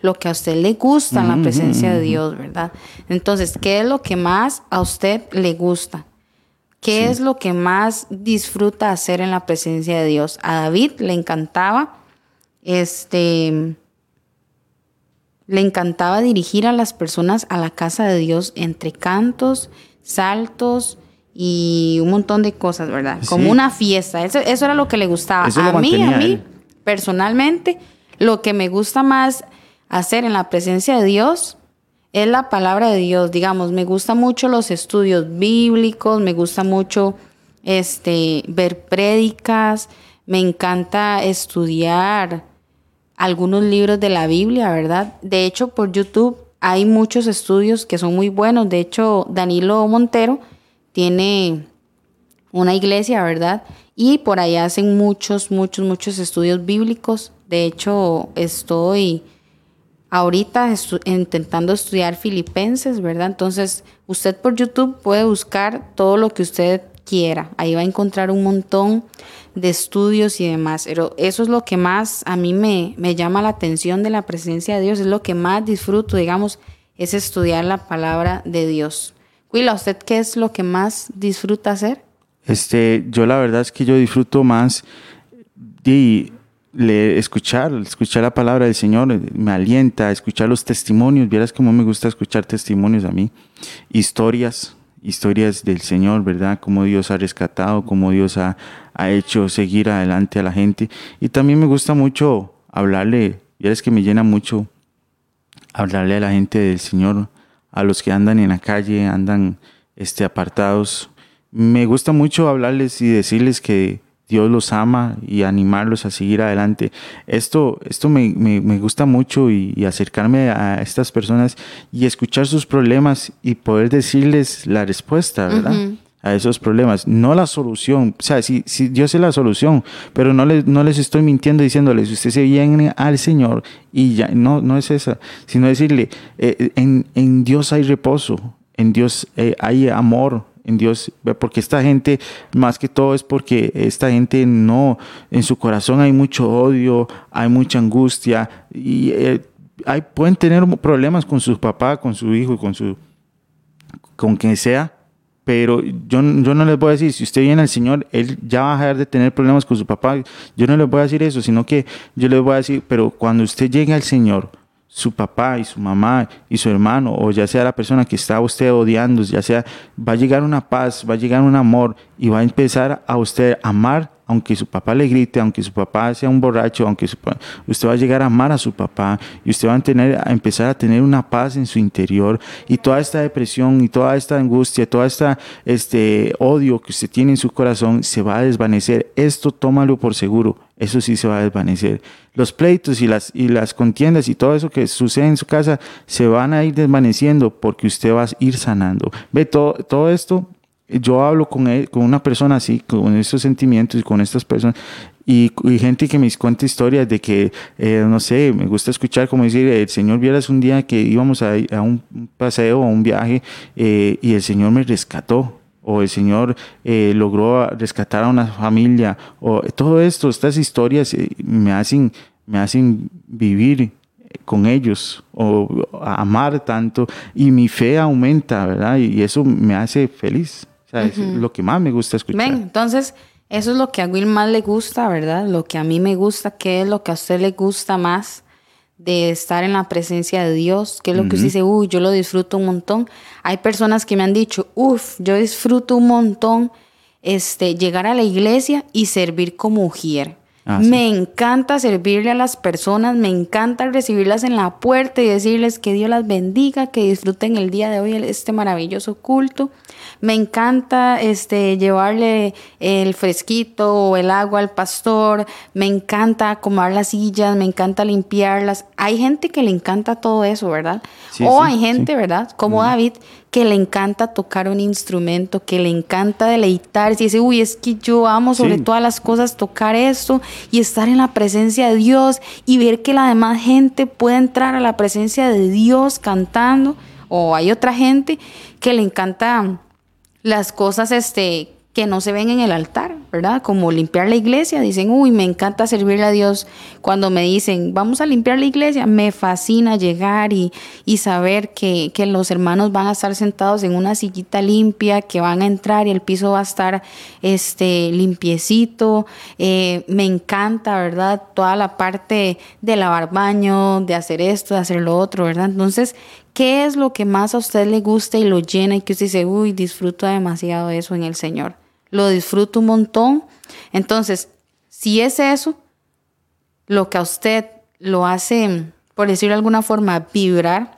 lo que a usted le gusta en la presencia de Dios, ¿verdad? Entonces, ¿qué es lo que más a usted le gusta? ¿Qué es lo que más disfruta hacer en la presencia de Dios? A David le encantaba este le encantaba dirigir a las personas a la casa de Dios entre cantos, saltos y un montón de cosas, ¿verdad? Como una fiesta. Eso, eso era lo que le gustaba. Eso a mí, a mí, personalmente, lo que me gusta más hacer en la presencia de Dios es la palabra de Dios. Digamos, me gusta mucho los estudios bíblicos, me gusta mucho este, ver prédicas, me encanta estudiar algunos libros de la Biblia, ¿verdad? De hecho, por YouTube hay muchos estudios que son muy buenos. De hecho, Danilo Montero tiene una iglesia, ¿verdad? Y por ahí hacen muchos, muchos, muchos estudios bíblicos. De hecho, estoy ahorita estu- intentando estudiar filipenses, ¿verdad? Entonces, usted por YouTube puede buscar todo lo que usted quiera. Ahí va a encontrar un montón de estudios y demás. Pero eso es lo que más a mí me, me llama la atención de la presencia de Dios. Es lo que más disfruto, digamos, es estudiar la palabra de Dios. Willa, ¿usted qué es lo que más disfruta hacer? Este, yo la verdad es que yo disfruto más escuchar, escuchar la palabra del Señor, eh, me alienta, escuchar los testimonios, vieras cómo me gusta escuchar testimonios a mí, historias, historias del Señor, ¿verdad? Cómo Dios ha rescatado, cómo Dios ha, ha hecho seguir adelante a la gente. Y también me gusta mucho hablarle, vieras que me llena mucho hablarle a la gente del Señor, a los que andan en la calle, andan este, apartados. Me gusta mucho hablarles y decirles que Dios los ama y animarlos a seguir adelante. Esto, esto me, me- me gusta mucho y, y acercarme a estas personas y escuchar sus problemas y poder decirles la respuesta, ¿verdad? A esos problemas, no la solución. O sea, si, si Dios es la solución, pero no les, no les estoy mintiendo diciéndoles, usted se viene al Señor y ya, no, no es esa, sino decirle, eh, en, en Dios hay reposo, en Dios eh, hay amor, en Dios, porque esta gente, más que todo es porque esta gente no, en su corazón hay mucho odio, hay mucha angustia y eh, hay, pueden tener problemas con su papá, con su hijo, con su, con quien sea, pero yo, yo no les voy a decir, si usted viene al Señor, Él ya va a dejar de tener problemas con su papá. Yo no les voy a decir eso, sino que yo les voy a decir, pero cuando usted llegue al Señor, su papá y su mamá y su hermano, o ya sea la persona que está usted odiando, ya sea, va a llegar una paz, va a llegar un amor y va a empezar a usted amar aunque su papá le grite, aunque su papá sea un borracho, aunque su usted va a llegar a amar a su papá y usted va a, tener, a empezar a tener una paz en su interior y toda esta depresión y toda esta angustia, toda esta este odio que usted tiene en su corazón se va a desvanecer. Esto tómalo por seguro, eso sí se va a desvanecer. Los pleitos y las, y las contiendas y todo eso que sucede en su casa se van a ir desvaneciendo porque usted va a ir sanando. Ve, todo, todo esto yo hablo con, él- con una persona así, con estos sentimientos y con estas personas, y, gente que me cuenta historias de que, eh, no sé, me gusta escuchar como decir, el Señor vieras un día que íbamos a, a un paseo, a un viaje, eh, y el Señor me rescató. O el Señor eh, logró rescatar a una familia. O todo esto, estas historias eh, me hacen, me hacen vivir con ellos o amar tanto y mi fe aumenta, ¿verdad? Y eso me hace feliz. O sea, es lo que más me gusta escuchar. Ven, entonces, eso es lo que a Will más le gusta, ¿verdad? Lo que a mí me gusta, ¿qué es lo que a usted le gusta más de estar en la presencia de Dios? ¿Qué es lo que usted dice? Uy, yo lo disfruto un montón. Hay personas que me han dicho, uff, yo disfruto un montón este, llegar a la iglesia y servir como ujier. Ah, sí. me encanta servirle a las personas, me encanta recibirlas en la puerta y decirles que Dios las bendiga, que disfruten el día de hoy este maravilloso culto. Me encanta este, llevarle el fresquito o el agua al pastor, me encanta acomodar las sillas, me encanta limpiarlas. Hay gente que le encanta todo eso, ¿verdad? Sí, o sí, hay gente. ¿verdad? Como David, que le encanta tocar un instrumento, que le encanta deleitarse y dice, uy, es que yo amo sobre Sí. todas las cosas tocar esto y estar en la presencia de Dios y ver que la demás gente puede entrar a la presencia de Dios cantando. O hay otra gente que le encanta las cosas este, que no se ven en el altar. ¿verdad? Como limpiar la iglesia. Dicen, uy, me encanta servirle a Dios. Cuando me dicen, vamos a limpiar la iglesia, me fascina llegar y, saber que, los hermanos van a estar sentados en una sillita limpia, que van a entrar y el piso va a estar este, limpiecito. Eh, me encanta, ¿verdad? Toda la parte de lavar baño, de hacer esto, de hacer lo otro, ¿verdad? Entonces, ¿qué es lo que más a usted le gusta y lo llena y que usted dice, uy, disfruto demasiado eso en el Señor? Lo disfruto un montón. Entonces, si es eso, lo que a usted lo hace, por decirlo de alguna forma, vibrar,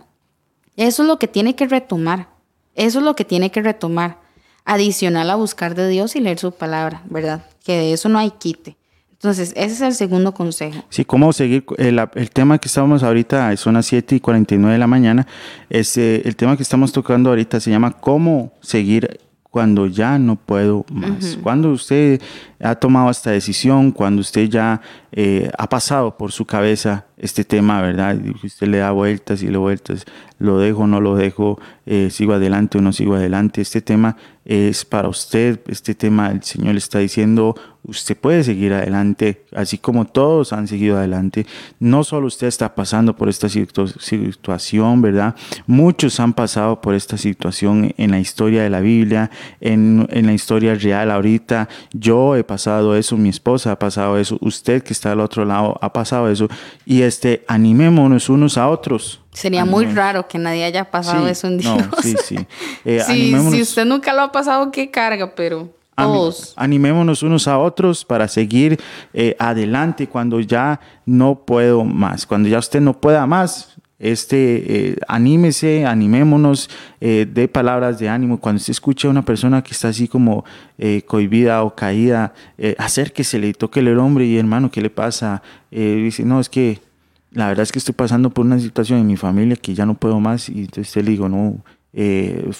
eso es lo que tiene que retomar. Eso es lo que tiene que retomar. Adicional a buscar de Dios y leer su palabra, ¿verdad? Que de eso no hay quite. Entonces, ese es el segundo consejo. Sí, cómo seguir. El, el tema que estamos ahorita, son las 7 y 49 de la mañana. Es, el tema que estamos tocando ahorita se llama cómo seguir cuando ya no puedo más. Cuando usted ha tomado esta decisión, cuando usted ya eh, ha pasado por su cabeza este tema, ¿verdad? Usted le da vueltas y le vueltas, lo dejo, no lo dejo, eh, sigo adelante o no sigo adelante. Este tema es para usted, este tema el Señor le está diciendo, usted puede seguir adelante, así como todos han seguido adelante. No solo usted está pasando por esta situación, ¿verdad? Muchos han pasado por esta situación en la historia de la Biblia, en, en la historia real ahorita. Yo he pasado eso, mi esposa ha pasado eso, usted que está al otro lado ha pasado eso. Y este, animémonos unos a otros. Sería muy raro que nadie haya pasado eso en Dios. No, sí, sí. Eh, si usted nunca lo ha pasado, qué carga, pero todos. Animémonos unos a otros para seguir eh, adelante cuando ya no puedo más. Cuando ya usted no pueda más, este, eh, anímese, animémonos, eh, de palabras de ánimo. Cuando usted escucha a una persona que está así como eh, cohibida o caída, eh, acérquese, le toque el hombre y hermano, ¿qué le pasa? dice, no, es que la verdad es que estoy pasando por una situación en mi familia que ya no puedo más y entonces le digo, no, eh,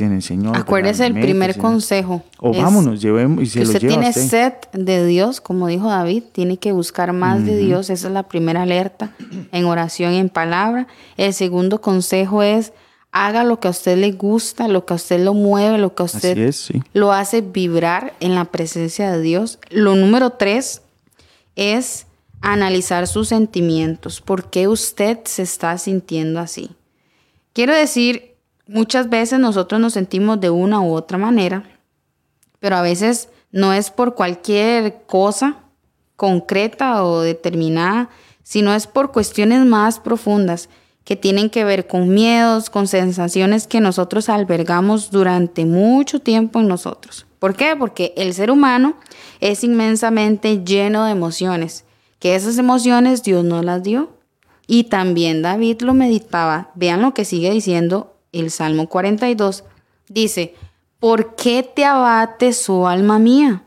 en el Señor. Acuérdese el primer consejo. O vámonos, llevemos y se usted lo tiene sed de Dios, como dijo David, tiene que buscar más de Dios. Esa es la primera alerta en oración y en palabra. El segundo consejo es haga lo que a usted le gusta, lo que a usted lo mueve, lo que a usted lo hace vibrar en la presencia de Dios. Lo número tres es analizar sus sentimientos. ¿Por qué usted se está sintiendo así? Quiero decir, Muchas veces nosotros nos sentimos de una u otra manera, pero a veces no es por cualquier cosa concreta o determinada, sino es por cuestiones más profundas que tienen que ver con miedos, con sensaciones que nosotros albergamos durante mucho tiempo en nosotros. ¿Por qué? Porque el ser humano es inmensamente lleno de emociones, que esas emociones Dios nos las dio. Y también David lo meditaba. Vean lo que sigue diciendo el Salmo 42, dice, ¿por qué te abates, oh alma mía?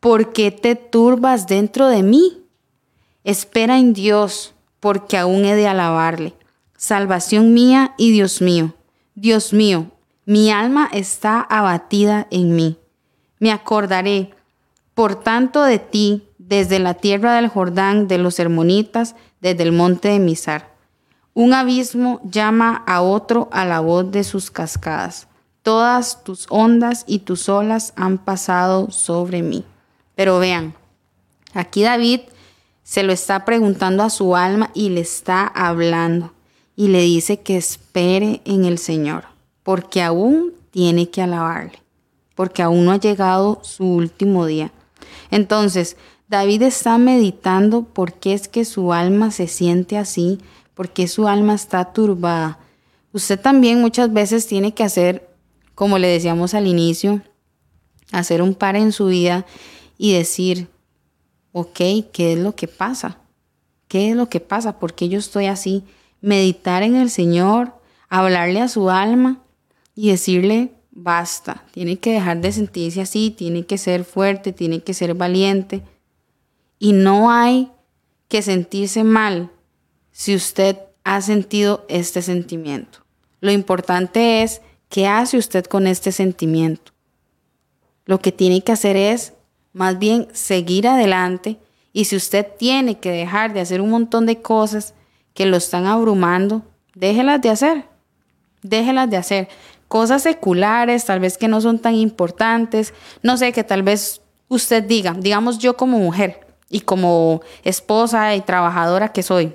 ¿Por qué te turbas dentro de mí? Espera en Dios, porque aún he de alabarle. Salvación mía y Dios mío. Dios mío, mi alma está abatida en mí. Me acordaré, por tanto, de ti, desde la tierra del Jordán, de los hermonitas, desde el monte de Misar. Un abismo llama a otro a la voz de sus cascadas. Todas tus ondas y tus olas han pasado sobre mí. Pero vean, aquí David se lo está preguntando a su alma y le está hablando y le dice que espere en el Señor, porque aún tiene que alabarle, porque aún no ha llegado su último día. Entonces, David está meditando por qué es que su alma se siente así, porque su alma está turbada. Usted también muchas veces tiene que hacer, como le decíamos al inicio, hacer un par en su vida y decir, ok, ¿qué es lo que pasa? ¿Qué es lo que pasa? ¿Por qué yo estoy así? Meditar en el Señor, hablarle a su alma y decirle, basta, tiene que dejar de sentirse así, tiene que ser fuerte, tiene que ser valiente. Y no hay que sentirse mal si usted ha sentido este sentimiento. Lo importante es qué hace usted con este sentimiento. Lo que tiene que hacer es más bien seguir adelante y si usted tiene que dejar de hacer un montón de cosas que lo están abrumando, déjelas de hacer. Déjelas de hacer. Cosas seculares, tal vez que no son tan importantes. No sé, que tal vez usted diga, digamos yo como mujer y como esposa y trabajadora que soy,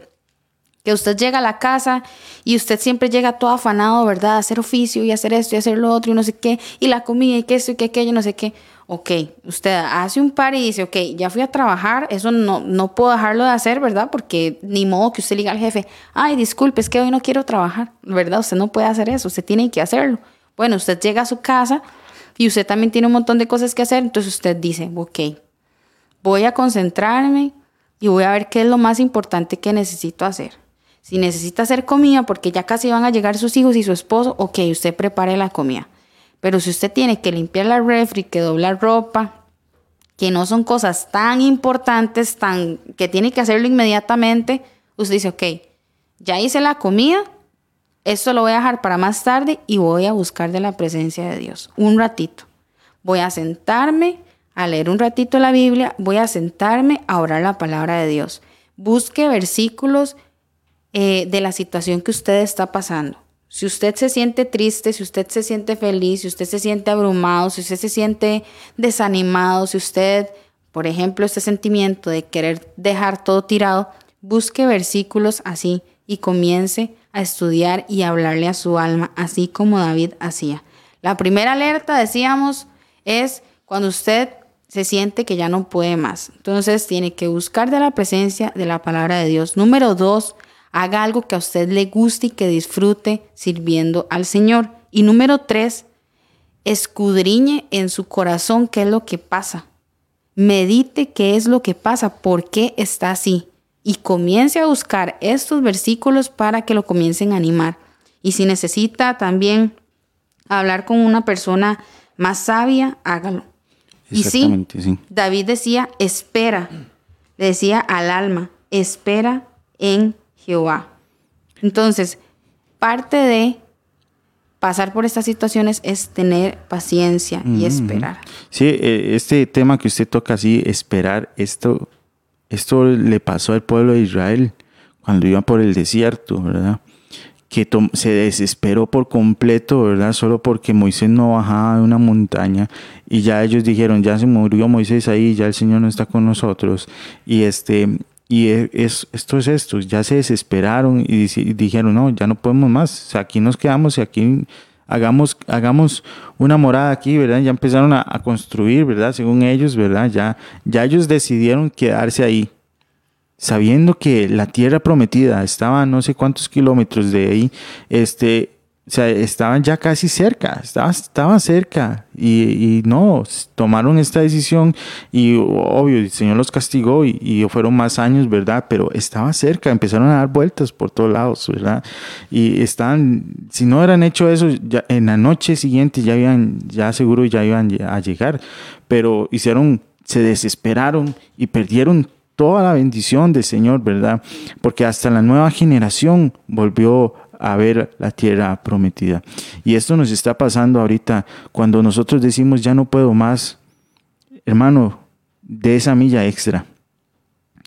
que usted llega a la casa y usted siempre llega todo afanado, ¿verdad? A hacer oficio y hacer esto y hacer lo otro y no sé qué, y la comida y que esto y que aquello, no sé qué. Ok, usted hace un par y dice, ok, ya fui a trabajar, eso no, no puedo dejarlo de hacer, ¿verdad? Porque ni modo que usted diga al jefe, ay, disculpe, es que hoy no quiero trabajar, ¿verdad? Usted no puede hacer eso, usted tiene que hacerlo. Bueno, usted llega a su casa y usted también tiene un montón de cosas que hacer, entonces usted dice, ok, voy a concentrarme y voy a ver qué es lo más importante que necesito hacer si necesita hacer comida porque ya casi van a llegar sus hijos y su esposo, ok, usted prepare la comida. Pero si usted tiene que limpiar la refri, que doblar ropa, que no son cosas tan importantes, tan que tiene que hacerlo inmediatamente, usted dice, ok, ya hice la comida, esto lo voy a dejar para más tarde y voy a buscar de la presencia de Dios. Un ratito. Voy a sentarme a leer un ratito la Biblia, voy a sentarme a orar la palabra de Dios. Busque versículos eh, de la situación que usted está pasando. Si usted se siente triste, si usted se siente feliz, si usted se siente abrumado, si usted se siente desanimado, si usted, por ejemplo, este sentimiento de querer dejar todo tirado, busque versículos así y comience a estudiar y hablarle a su alma, así como David hacía. La primera alerta, decíamos, es cuando usted se siente que ya no puede más. Entonces tiene que buscar de la presencia de la palabra de Dios. Número dos, Haga algo que a usted le guste y que disfrute sirviendo al Señor. Y número tres, escudriñe en su corazón qué es lo que pasa. Medite qué es lo que pasa, por qué está así. Y comience a buscar estos versículos para que lo comiencen a animar. Y si necesita también hablar con una persona más sabia, hágalo. Y sí, sí, David decía, espera, le decía al alma, espera en Jehová. Entonces, parte de pasar por estas situaciones es tener paciencia y esperar. Sí, eh, este tema que usted toca así, esperar, esto, esto le pasó al pueblo de Israel cuando iba por el desierto, ¿verdad? Que se desesperó por completo, ¿verdad? Solo porque Moisés no bajaba de una montaña y ya ellos dijeron, ya se murió Moisés ahí, ya el Señor no está con nosotros. Y este, y e, es, esto es esto, ya se desesperaron y, dijeron, no, ya no podemos más, aquí nos quedamos y aquí hagamos, hagamos una morada aquí, ¿verdad? Ya empezaron a, construir, ¿verdad? Según ellos, ¿verdad? Ya, ya ellos decidieron quedarse ahí, sabiendo que la tierra prometida estaba a no sé cuántos kilómetros de ahí, este, o sea, estaban ya casi cerca, estaban, cerca y, no, tomaron esta decisión y obvio, el Señor los castigó y, fueron más años, ¿verdad? Pero estaba cerca, empezaron a dar vueltas por todos lados, ¿verdad? Y estaban, si no hubieran hecho eso, en la noche siguiente ya habían, ya seguro ya iban a llegar, pero hicieron, se desesperaron y perdieron toda la bendición del Señor, ¿verdad? Porque hasta la nueva generación volvió a ver la tierra prometida. Y esto nos está pasando ahorita cuando nosotros decimos ya no puedo más. Hermano, de esa milla extra.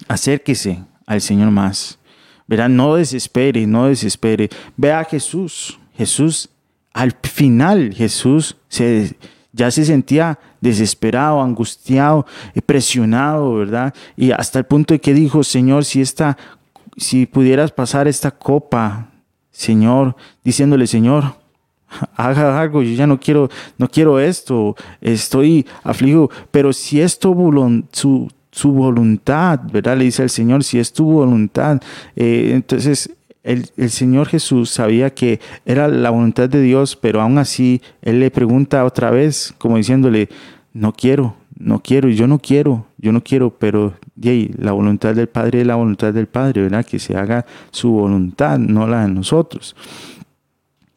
Acérquese al Señor más. Verá, no desespere, no desespere. Vea a Jesús. Jesús, al final, Jesús se, ya se sentía desesperado, angustiado, presionado, ¿verdad? Y hasta el punto de que dijo, Señor, si esta, si pudieras pasar esta copa Señor, diciéndole, Señor, haga algo, yo ya no quiero, no quiero esto, estoy afligido, pero si es tu, su, su voluntad, ¿verdad? Le dice al Señor, si es tu voluntad, eh, entonces el, el, Señor Jesús sabía que era la voluntad de Dios, pero aún así Él le pregunta otra vez, como diciéndole, no quiero, no quiero, yo no quiero, yo no quiero, pero la voluntad del Padre es la voluntad del Padre, ¿verdad? Que se haga su voluntad, no la de nosotros.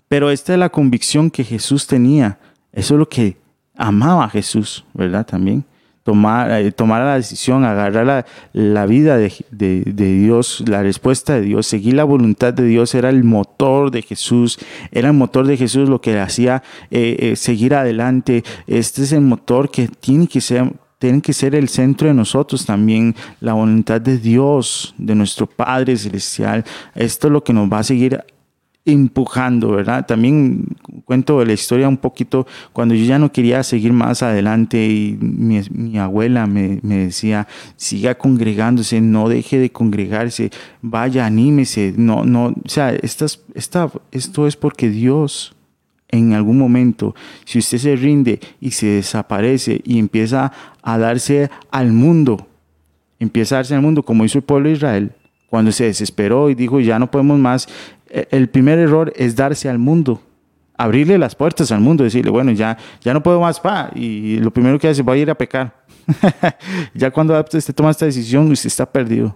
Pero esta es la convicción que Jesús tenía, eso es lo que amaba a Jesús, ¿verdad? También tomar, eh, tomar la decisión, agarrar la, la vida de, de, Dios, la respuesta de Dios, seguir la voluntad de Dios era el motor de Jesús, era el motor de Jesús lo que le hacía eh, eh, seguir adelante. Este es el motor que tiene que ser tiene que ser el centro de nosotros también, la voluntad de Dios, de nuestro Padre Celestial. Esto es lo que nos va a seguir empujando, ¿verdad? También cuento la historia un poquito cuando yo ya no quería seguir más adelante y mi, abuela me, decía, siga congregándose, no deje de congregarse, vaya, anímese, no, no, o sea, esta, esto es porque Dios en algún momento, si usted se rinde y se desaparece y empieza a darse al mundo, empieza a darse al mundo como hizo el pueblo de Israel, cuando se desesperó y dijo, ya no podemos más, el primer error es darse al mundo, abrirle las puertas al mundo, decirle, bueno, ya, ya no puedo más, pa, y lo primero que hace, voy a ir a pecar. ya cuando usted toma esta decisión, usted está perdido.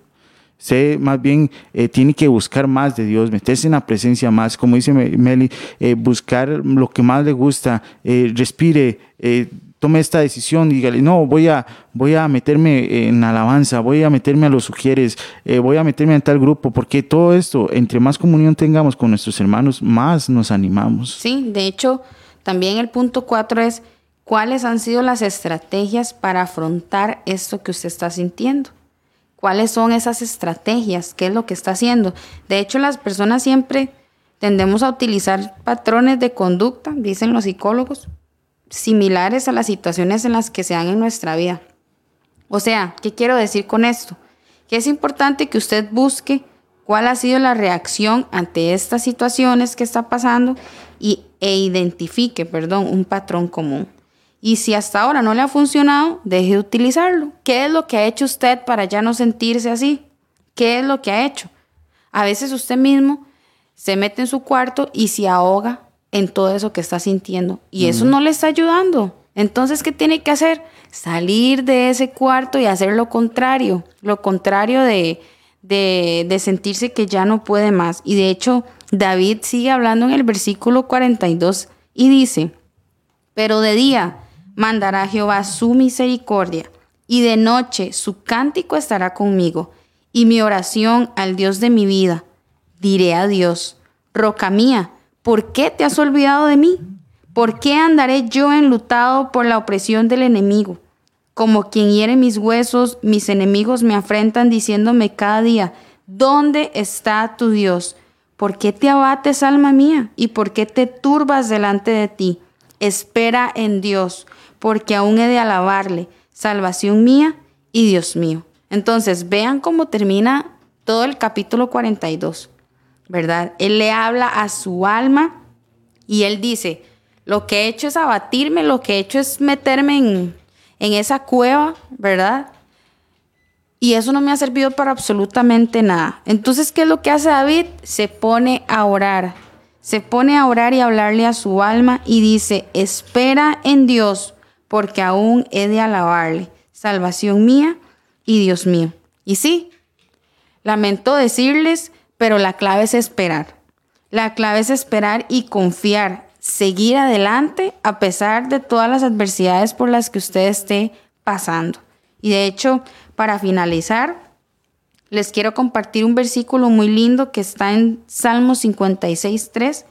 Usted más bien eh, tiene que buscar más de Dios, meterse en la presencia más, como dice Meli, eh, buscar lo que más le gusta, eh, respire, tome esta decisión dígale, no, voy a, voy a meterme en alabanza, voy a meterme a los sugieres, voy a meterme en tal grupo, porque todo esto, entre más comunión tengamos con nuestros hermanos, más nos animamos. Sí, de hecho, también el punto cuatro es, ¿cuáles han sido las estrategias para afrontar esto que usted está sintiendo? cuáles son esas estrategias, qué es lo que está haciendo. De hecho, las personas siempre tendemos a utilizar patrones de conducta, dicen los psicólogos, similares a las situaciones en las que se dan en nuestra vida. O sea, ¿qué quiero decir con esto? Que es importante que usted busque cuál ha sido la reacción ante estas situaciones que está pasando y, e identifique, perdón, un patrón común. Y si hasta ahora no le ha funcionado, deje de utilizarlo. ¿Qué es lo que ha hecho usted para ya no sentirse así? ¿Qué es lo que ha hecho? A veces usted mismo se mete en su cuarto y se ahoga en todo eso que está sintiendo. Y eso no le está ayudando. Entonces, ¿qué tiene que hacer? Salir de ese cuarto y hacer lo contrario. Lo contrario de, de, de sentirse que ya no puede más. Y de hecho, David sigue hablando en el versículo 42 y dice, pero de día mandará Jehová su misericordia, y de noche su cántico estará conmigo, y mi oración al Dios de mi vida. Diré a Dios, roca mía, ¿por qué te has olvidado de mí? ¿Por qué andaré yo enlutado por la opresión del enemigo? Como quien hiere mis huesos, mis enemigos me afrentan diciéndome cada día, ¿dónde está tu Dios? ¿Por qué te abates, alma mía? ¿Y por qué te turbas delante de ti? Espera en Dios, porque aún he de alabarle, salvación mía y Dios mío. Entonces, vean cómo termina todo el capítulo 42, ¿verdad? Él le habla a su alma y él dice, lo que he hecho es abatirme, lo que he hecho es meterme en, en esa cueva, ¿verdad? Y eso no me ha servido para absolutamente nada. Entonces, ¿qué es lo que hace David? Se pone a orar. Se pone a orar y a hablarle a su alma y dice, espera en Dios porque aún he de alabarle, salvación mía y Dios mío. Y sí, lamento decirles, pero la clave es esperar. La clave es esperar y confiar, seguir adelante a pesar de todas las adversidades por las que usted esté pasando. Y de hecho, para finalizar, les quiero compartir un versículo muy lindo que está en Salmo 56.3,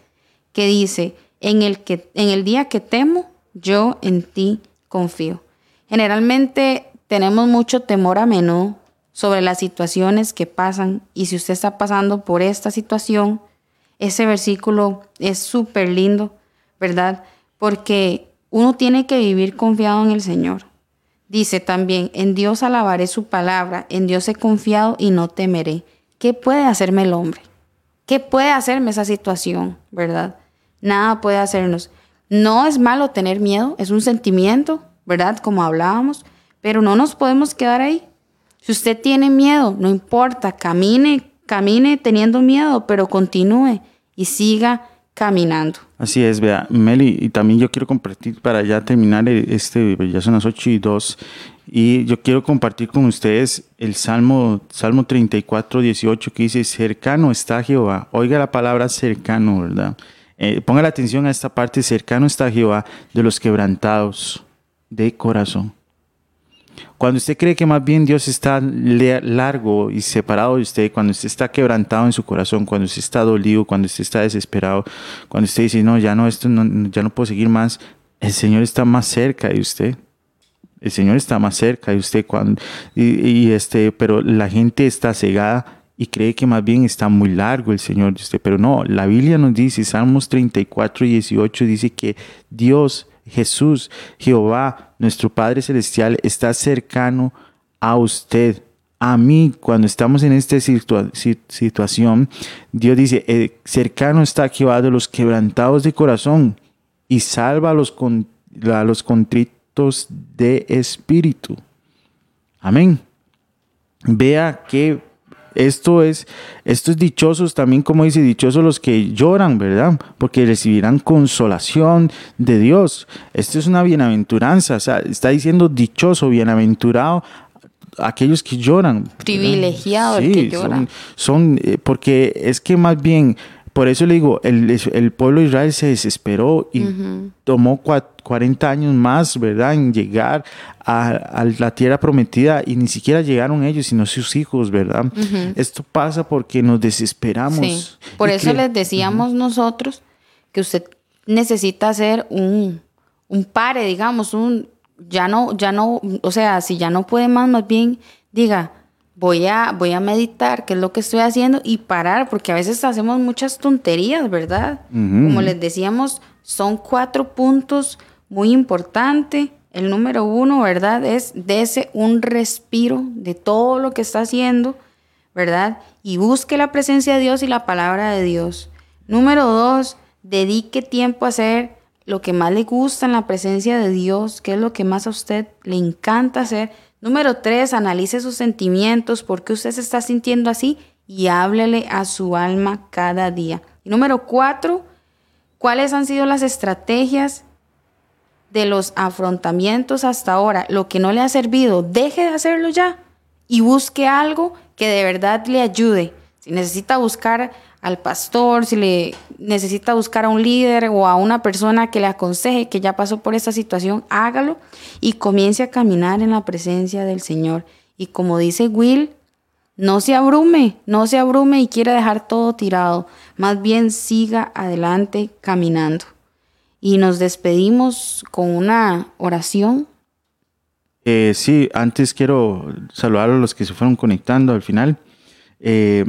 que dice, en el, que, en el día que temo, yo en ti confío. Generalmente tenemos mucho temor a menudo sobre las situaciones que pasan y si usted está pasando por esta situación, ese versículo es súper lindo, ¿verdad? Porque uno tiene que vivir confiado en el Señor. Dice también, en Dios alabaré su palabra, en Dios he confiado y no temeré. ¿Qué puede hacerme el hombre? ¿Qué puede hacerme esa situación, verdad? Nada puede hacernos. No es malo tener miedo, es un sentimiento, ¿verdad? Como hablábamos, pero no nos podemos quedar ahí. Si usted tiene miedo, no importa, camine, camine teniendo miedo, pero continúe y siga caminando. Así es, vea, Meli, y también yo quiero compartir para ya terminar este, ya son las 8 y 2, y yo quiero compartir con ustedes el Salmo, Salmo 34, 18, que dice, cercano está Jehová. Oiga la palabra cercano, ¿verdad? Eh, ponga la atención a esta parte, cercano está Jehová de los quebrantados de corazón. Cuando usted cree que más bien Dios está largo y separado de usted, cuando usted está quebrantado en su corazón, cuando usted está dolido, cuando usted está desesperado, cuando usted dice, no, ya no, esto ya no puedo seguir más, el Señor está más cerca de usted. El Señor está más cerca de usted cuando, y, y este, pero la gente está cegada y cree que más bien está muy largo el Señor de usted. Pero no, la Biblia nos dice, Salmos 34 y 18 dice que Dios, Jesús, Jehová, nuestro Padre Celestial, está cercano a usted. A mí, cuando estamos en esta situación, Dios dice, eh, cercano está Jehová de los quebrantados de corazón y salva a los, a los contritos de espíritu. Amén. Vea que esto es, esto es dichosos también, como dice, dichosos los que lloran, ¿verdad? Porque recibirán consolación de Dios. Esto es una bienaventuranza, o sea, está diciendo dichoso, bienaventurado aquellos que lloran. Privilegiado el que llora. Son, eh, porque es que más bien por eso le digo, el, pueblo de Israel se desesperó y tomó 40 años más, ¿verdad?, en llegar a, la tierra prometida y ni siquiera llegaron ellos, sino sus hijos, ¿verdad? Esto pasa porque nos desesperamos. Por eso les decíamos nosotros que usted necesita hacer un, un pare, digamos, un, ya no, ya no, o sea, si ya no puede más, más bien diga, voy a, voy a meditar qué es lo que estoy haciendo y parar, porque a veces hacemos muchas tonterías, ¿verdad? Como les decíamos, son cuatro puntos muy importantes. El número uno, ¿verdad? Es dese un respiro de todo lo que está haciendo, ¿verdad? Y busque la presencia de Dios y la palabra de Dios. Número dos, dedique tiempo a hacer lo que más le gusta en la presencia de Dios, qué es lo que más a usted le encanta hacer Número tres, analice sus sentimientos, por qué usted se está sintiendo así y háblele a su alma cada día. Y número cuatro, cuáles han sido las estrategias de los afrontamientos hasta ahora. Lo que no le ha servido, deje de hacerlo ya y busque algo que de verdad le ayude. Si necesita buscar al pastor, si le necesita buscar a un líder o a una persona que le aconseje que ya pasó por esta situación, hágalo y comience a caminar en la presencia del Señor. Y como dice Will, no se abrume, no se abrume y quiera dejar todo tirado, más bien siga adelante caminando. Y nos despedimos con una oración. Eh, sí, antes quiero saludar a los que se fueron conectando al final. Eh,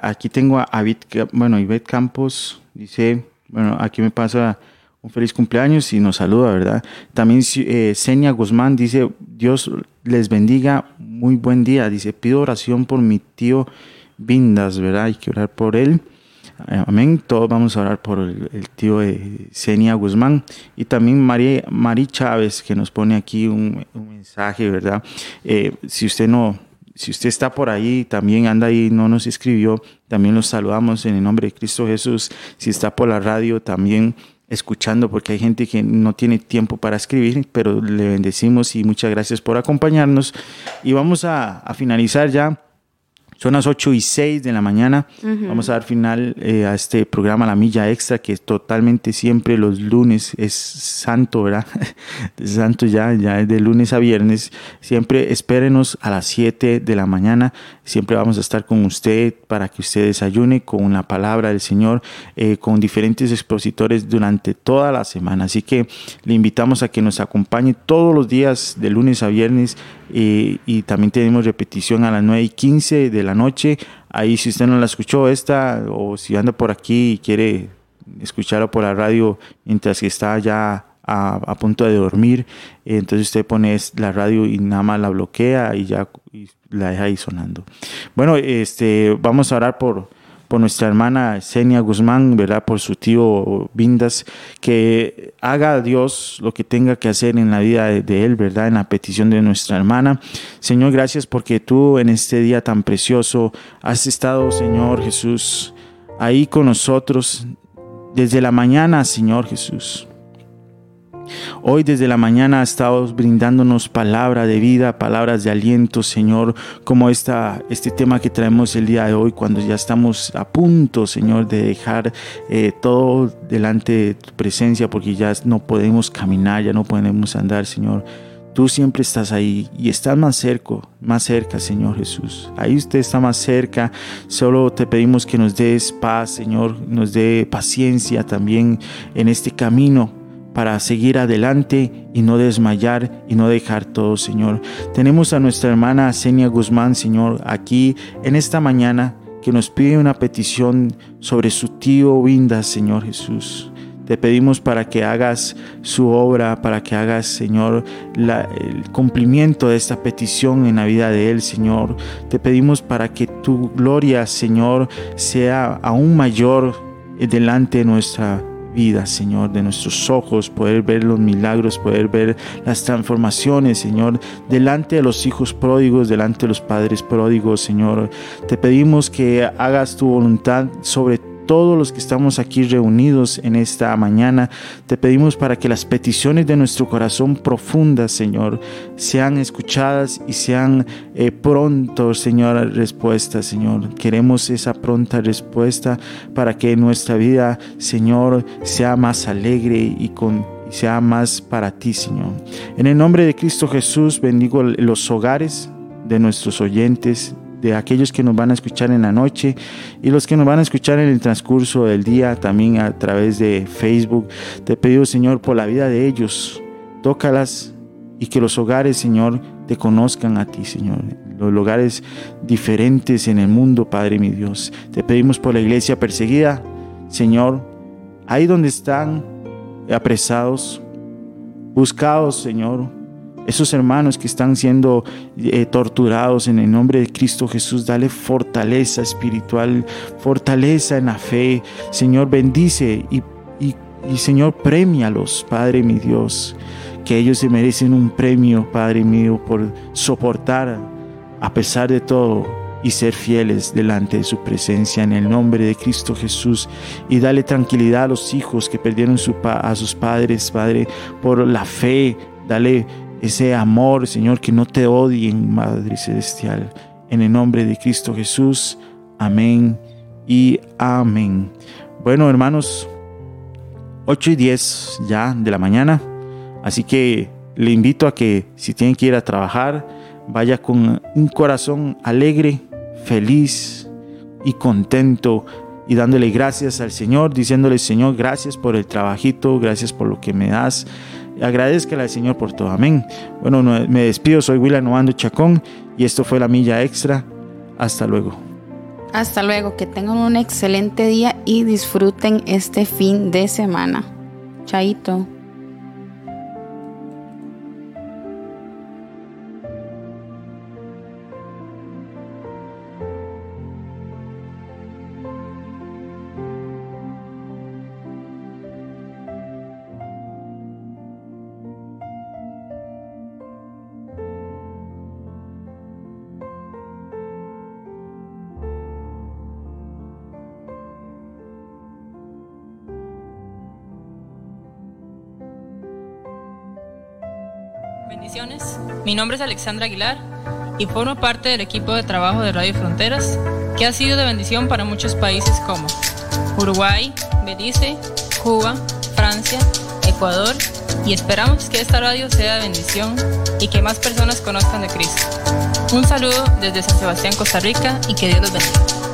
aquí tengo a Abit, bueno, Ivette Campos, dice, bueno, aquí me pasa un feliz cumpleaños y nos saluda, ¿verdad? También eh, Guzmán dice, Dios les bendiga, muy buen día. Dice, pido oración por mi tío Vindas, ¿verdad? Hay que orar por él. Eh, amén. Todos vamos a orar por el, tío de Senia Guzmán. Y también María, Mari Chávez, que nos pone aquí un, mensaje, ¿verdad? Eh, si usted no, si usted está por ahí, también anda ahí, no nos escribió, también los saludamos en el nombre de Cristo Jesús. Si está por la radio, también escuchando, porque hay gente que no tiene tiempo para escribir, pero le bendecimos y muchas gracias por acompañarnos. Y vamos a, a finalizar ya son las 8 y 6 de la mañana. Vamos a dar final eh, a este programa La Milla Extra, que es totalmente siempre los lunes, es santo, ¿verdad? santo ya, ya es de lunes a viernes. Siempre espérenos a las 7 de la mañana. Siempre vamos a estar con usted para que usted desayune con la palabra del Señor, eh, con diferentes expositores durante toda la semana. Así que le invitamos a que nos acompañe todos los días de lunes a viernes eh, y también tenemos repetición a las 9 y 15 de la noche. Ahí si usted no la escuchó esta o si anda por aquí y quiere escucharla por la radio mientras que está ya a, punto de dormir, eh, entonces usted pone la radio y nada más la bloquea y ya la deja ahí sonando. Bueno, este, vamos a orar por por nuestra hermana Senia Guzmán, ¿verdad? Por su tío Vindas, que haga a Dios lo que tenga que hacer en la vida de, él, ¿verdad? En la petición de nuestra hermana. Señor, gracias porque tú en este día tan precioso has estado, Señor Jesús, ahí con nosotros desde la mañana, Señor Jesús. Hoy desde la mañana ha estado brindándonos palabra de vida, palabras de aliento, Señor, como esta, este tema que traemos el día de hoy, cuando ya estamos a punto, Señor, de dejar eh, todo delante de tu presencia, porque ya no podemos caminar, ya no podemos andar, Señor. Tú siempre estás ahí y estás más cerca, más cerca, Señor Jesús. Ahí usted está más cerca. Solo te pedimos que nos des paz, Señor, nos dé paciencia también en este camino para seguir adelante y no desmayar y no dejar todo, Señor. Tenemos a nuestra hermana Senia Guzmán, Señor, aquí en esta mañana que nos pide una petición sobre su tío Vinda, Señor Jesús. Te pedimos para que hagas su obra, para que hagas, Señor, el cumplimiento de esta petición en la vida de Él, Señor. Te pedimos para que tu gloria, Señor, sea aún mayor delante de nuestra Señor, de nuestros ojos, poder ver los milagros, poder ver las transformaciones, Señor, delante de los hijos pródigos, delante de los padres pródigos, Señor. Te pedimos que hagas tu voluntad sobre todos los que estamos aquí reunidos en esta mañana. Te pedimos para que las peticiones de nuestro corazón profundas, Señor, sean escuchadas y sean eh, prontos, Señor, respuestas, Señor. Queremos esa pronta respuesta para que nuestra vida, Señor, sea más alegre y con sea más para ti, Señor. En el nombre de Cristo Jesús, bendigo los hogares de nuestros oyentes, de aquellos que nos van a escuchar en la noche y los que nos van a escuchar en el transcurso del día también a través de Facebook. Te pido, Señor, por la vida de ellos, tócalas y que los hogares, Señor, te conozcan a ti, Señor. Los hogares diferentes en el mundo, Padre mi Dios. Te pedimos por la iglesia perseguida, Señor, ahí donde están apresados, buscados, Señor, esos hermanos que están siendo eh, torturados en el nombre de Cristo Jesús, dale fortaleza espiritual, fortaleza en la fe. Señor, bendice y, y, Señor, premialos, Padre mi Dios, que ellos se merecen un premio, Padre mío, por soportar a pesar de todo y ser fieles delante de su presencia en el nombre de Cristo Jesús y dale tranquilidad a los hijos que perdieron su a sus padres, Padre, por la fe, dale ese amor, Señor, que no te odien, Madre Celestial. En el nombre de Cristo Jesús. Amén y amén. Bueno, hermanos, 8 y 10 ya de la mañana. Así que le invito a que si tienen que ir a trabajar, vaya con un corazón alegre, feliz y contento y dándole gracias al Señor, diciéndole, Señor, gracias por el trabajito, gracias por lo que me das. Agradezcale al Señor por todo. Amén. Bueno, me despido. Soy William Novando Chacón y esto fue la milla extra. Hasta luego. Hasta luego. Que tengan un excelente día y disfruten este fin de semana. Chaito. Bendiciones, mi nombre es Alexandra Aguilar y formo parte del equipo de trabajo de Radio Fronteras, que ha sido de bendición para muchos países como Uruguay, Belice, Cuba, Francia, Ecuador y esperamos que esta radio sea de bendición y que más personas conozcan de Cristo. Un saludo desde San Sebastián, Costa Rica y que Dios los bendiga.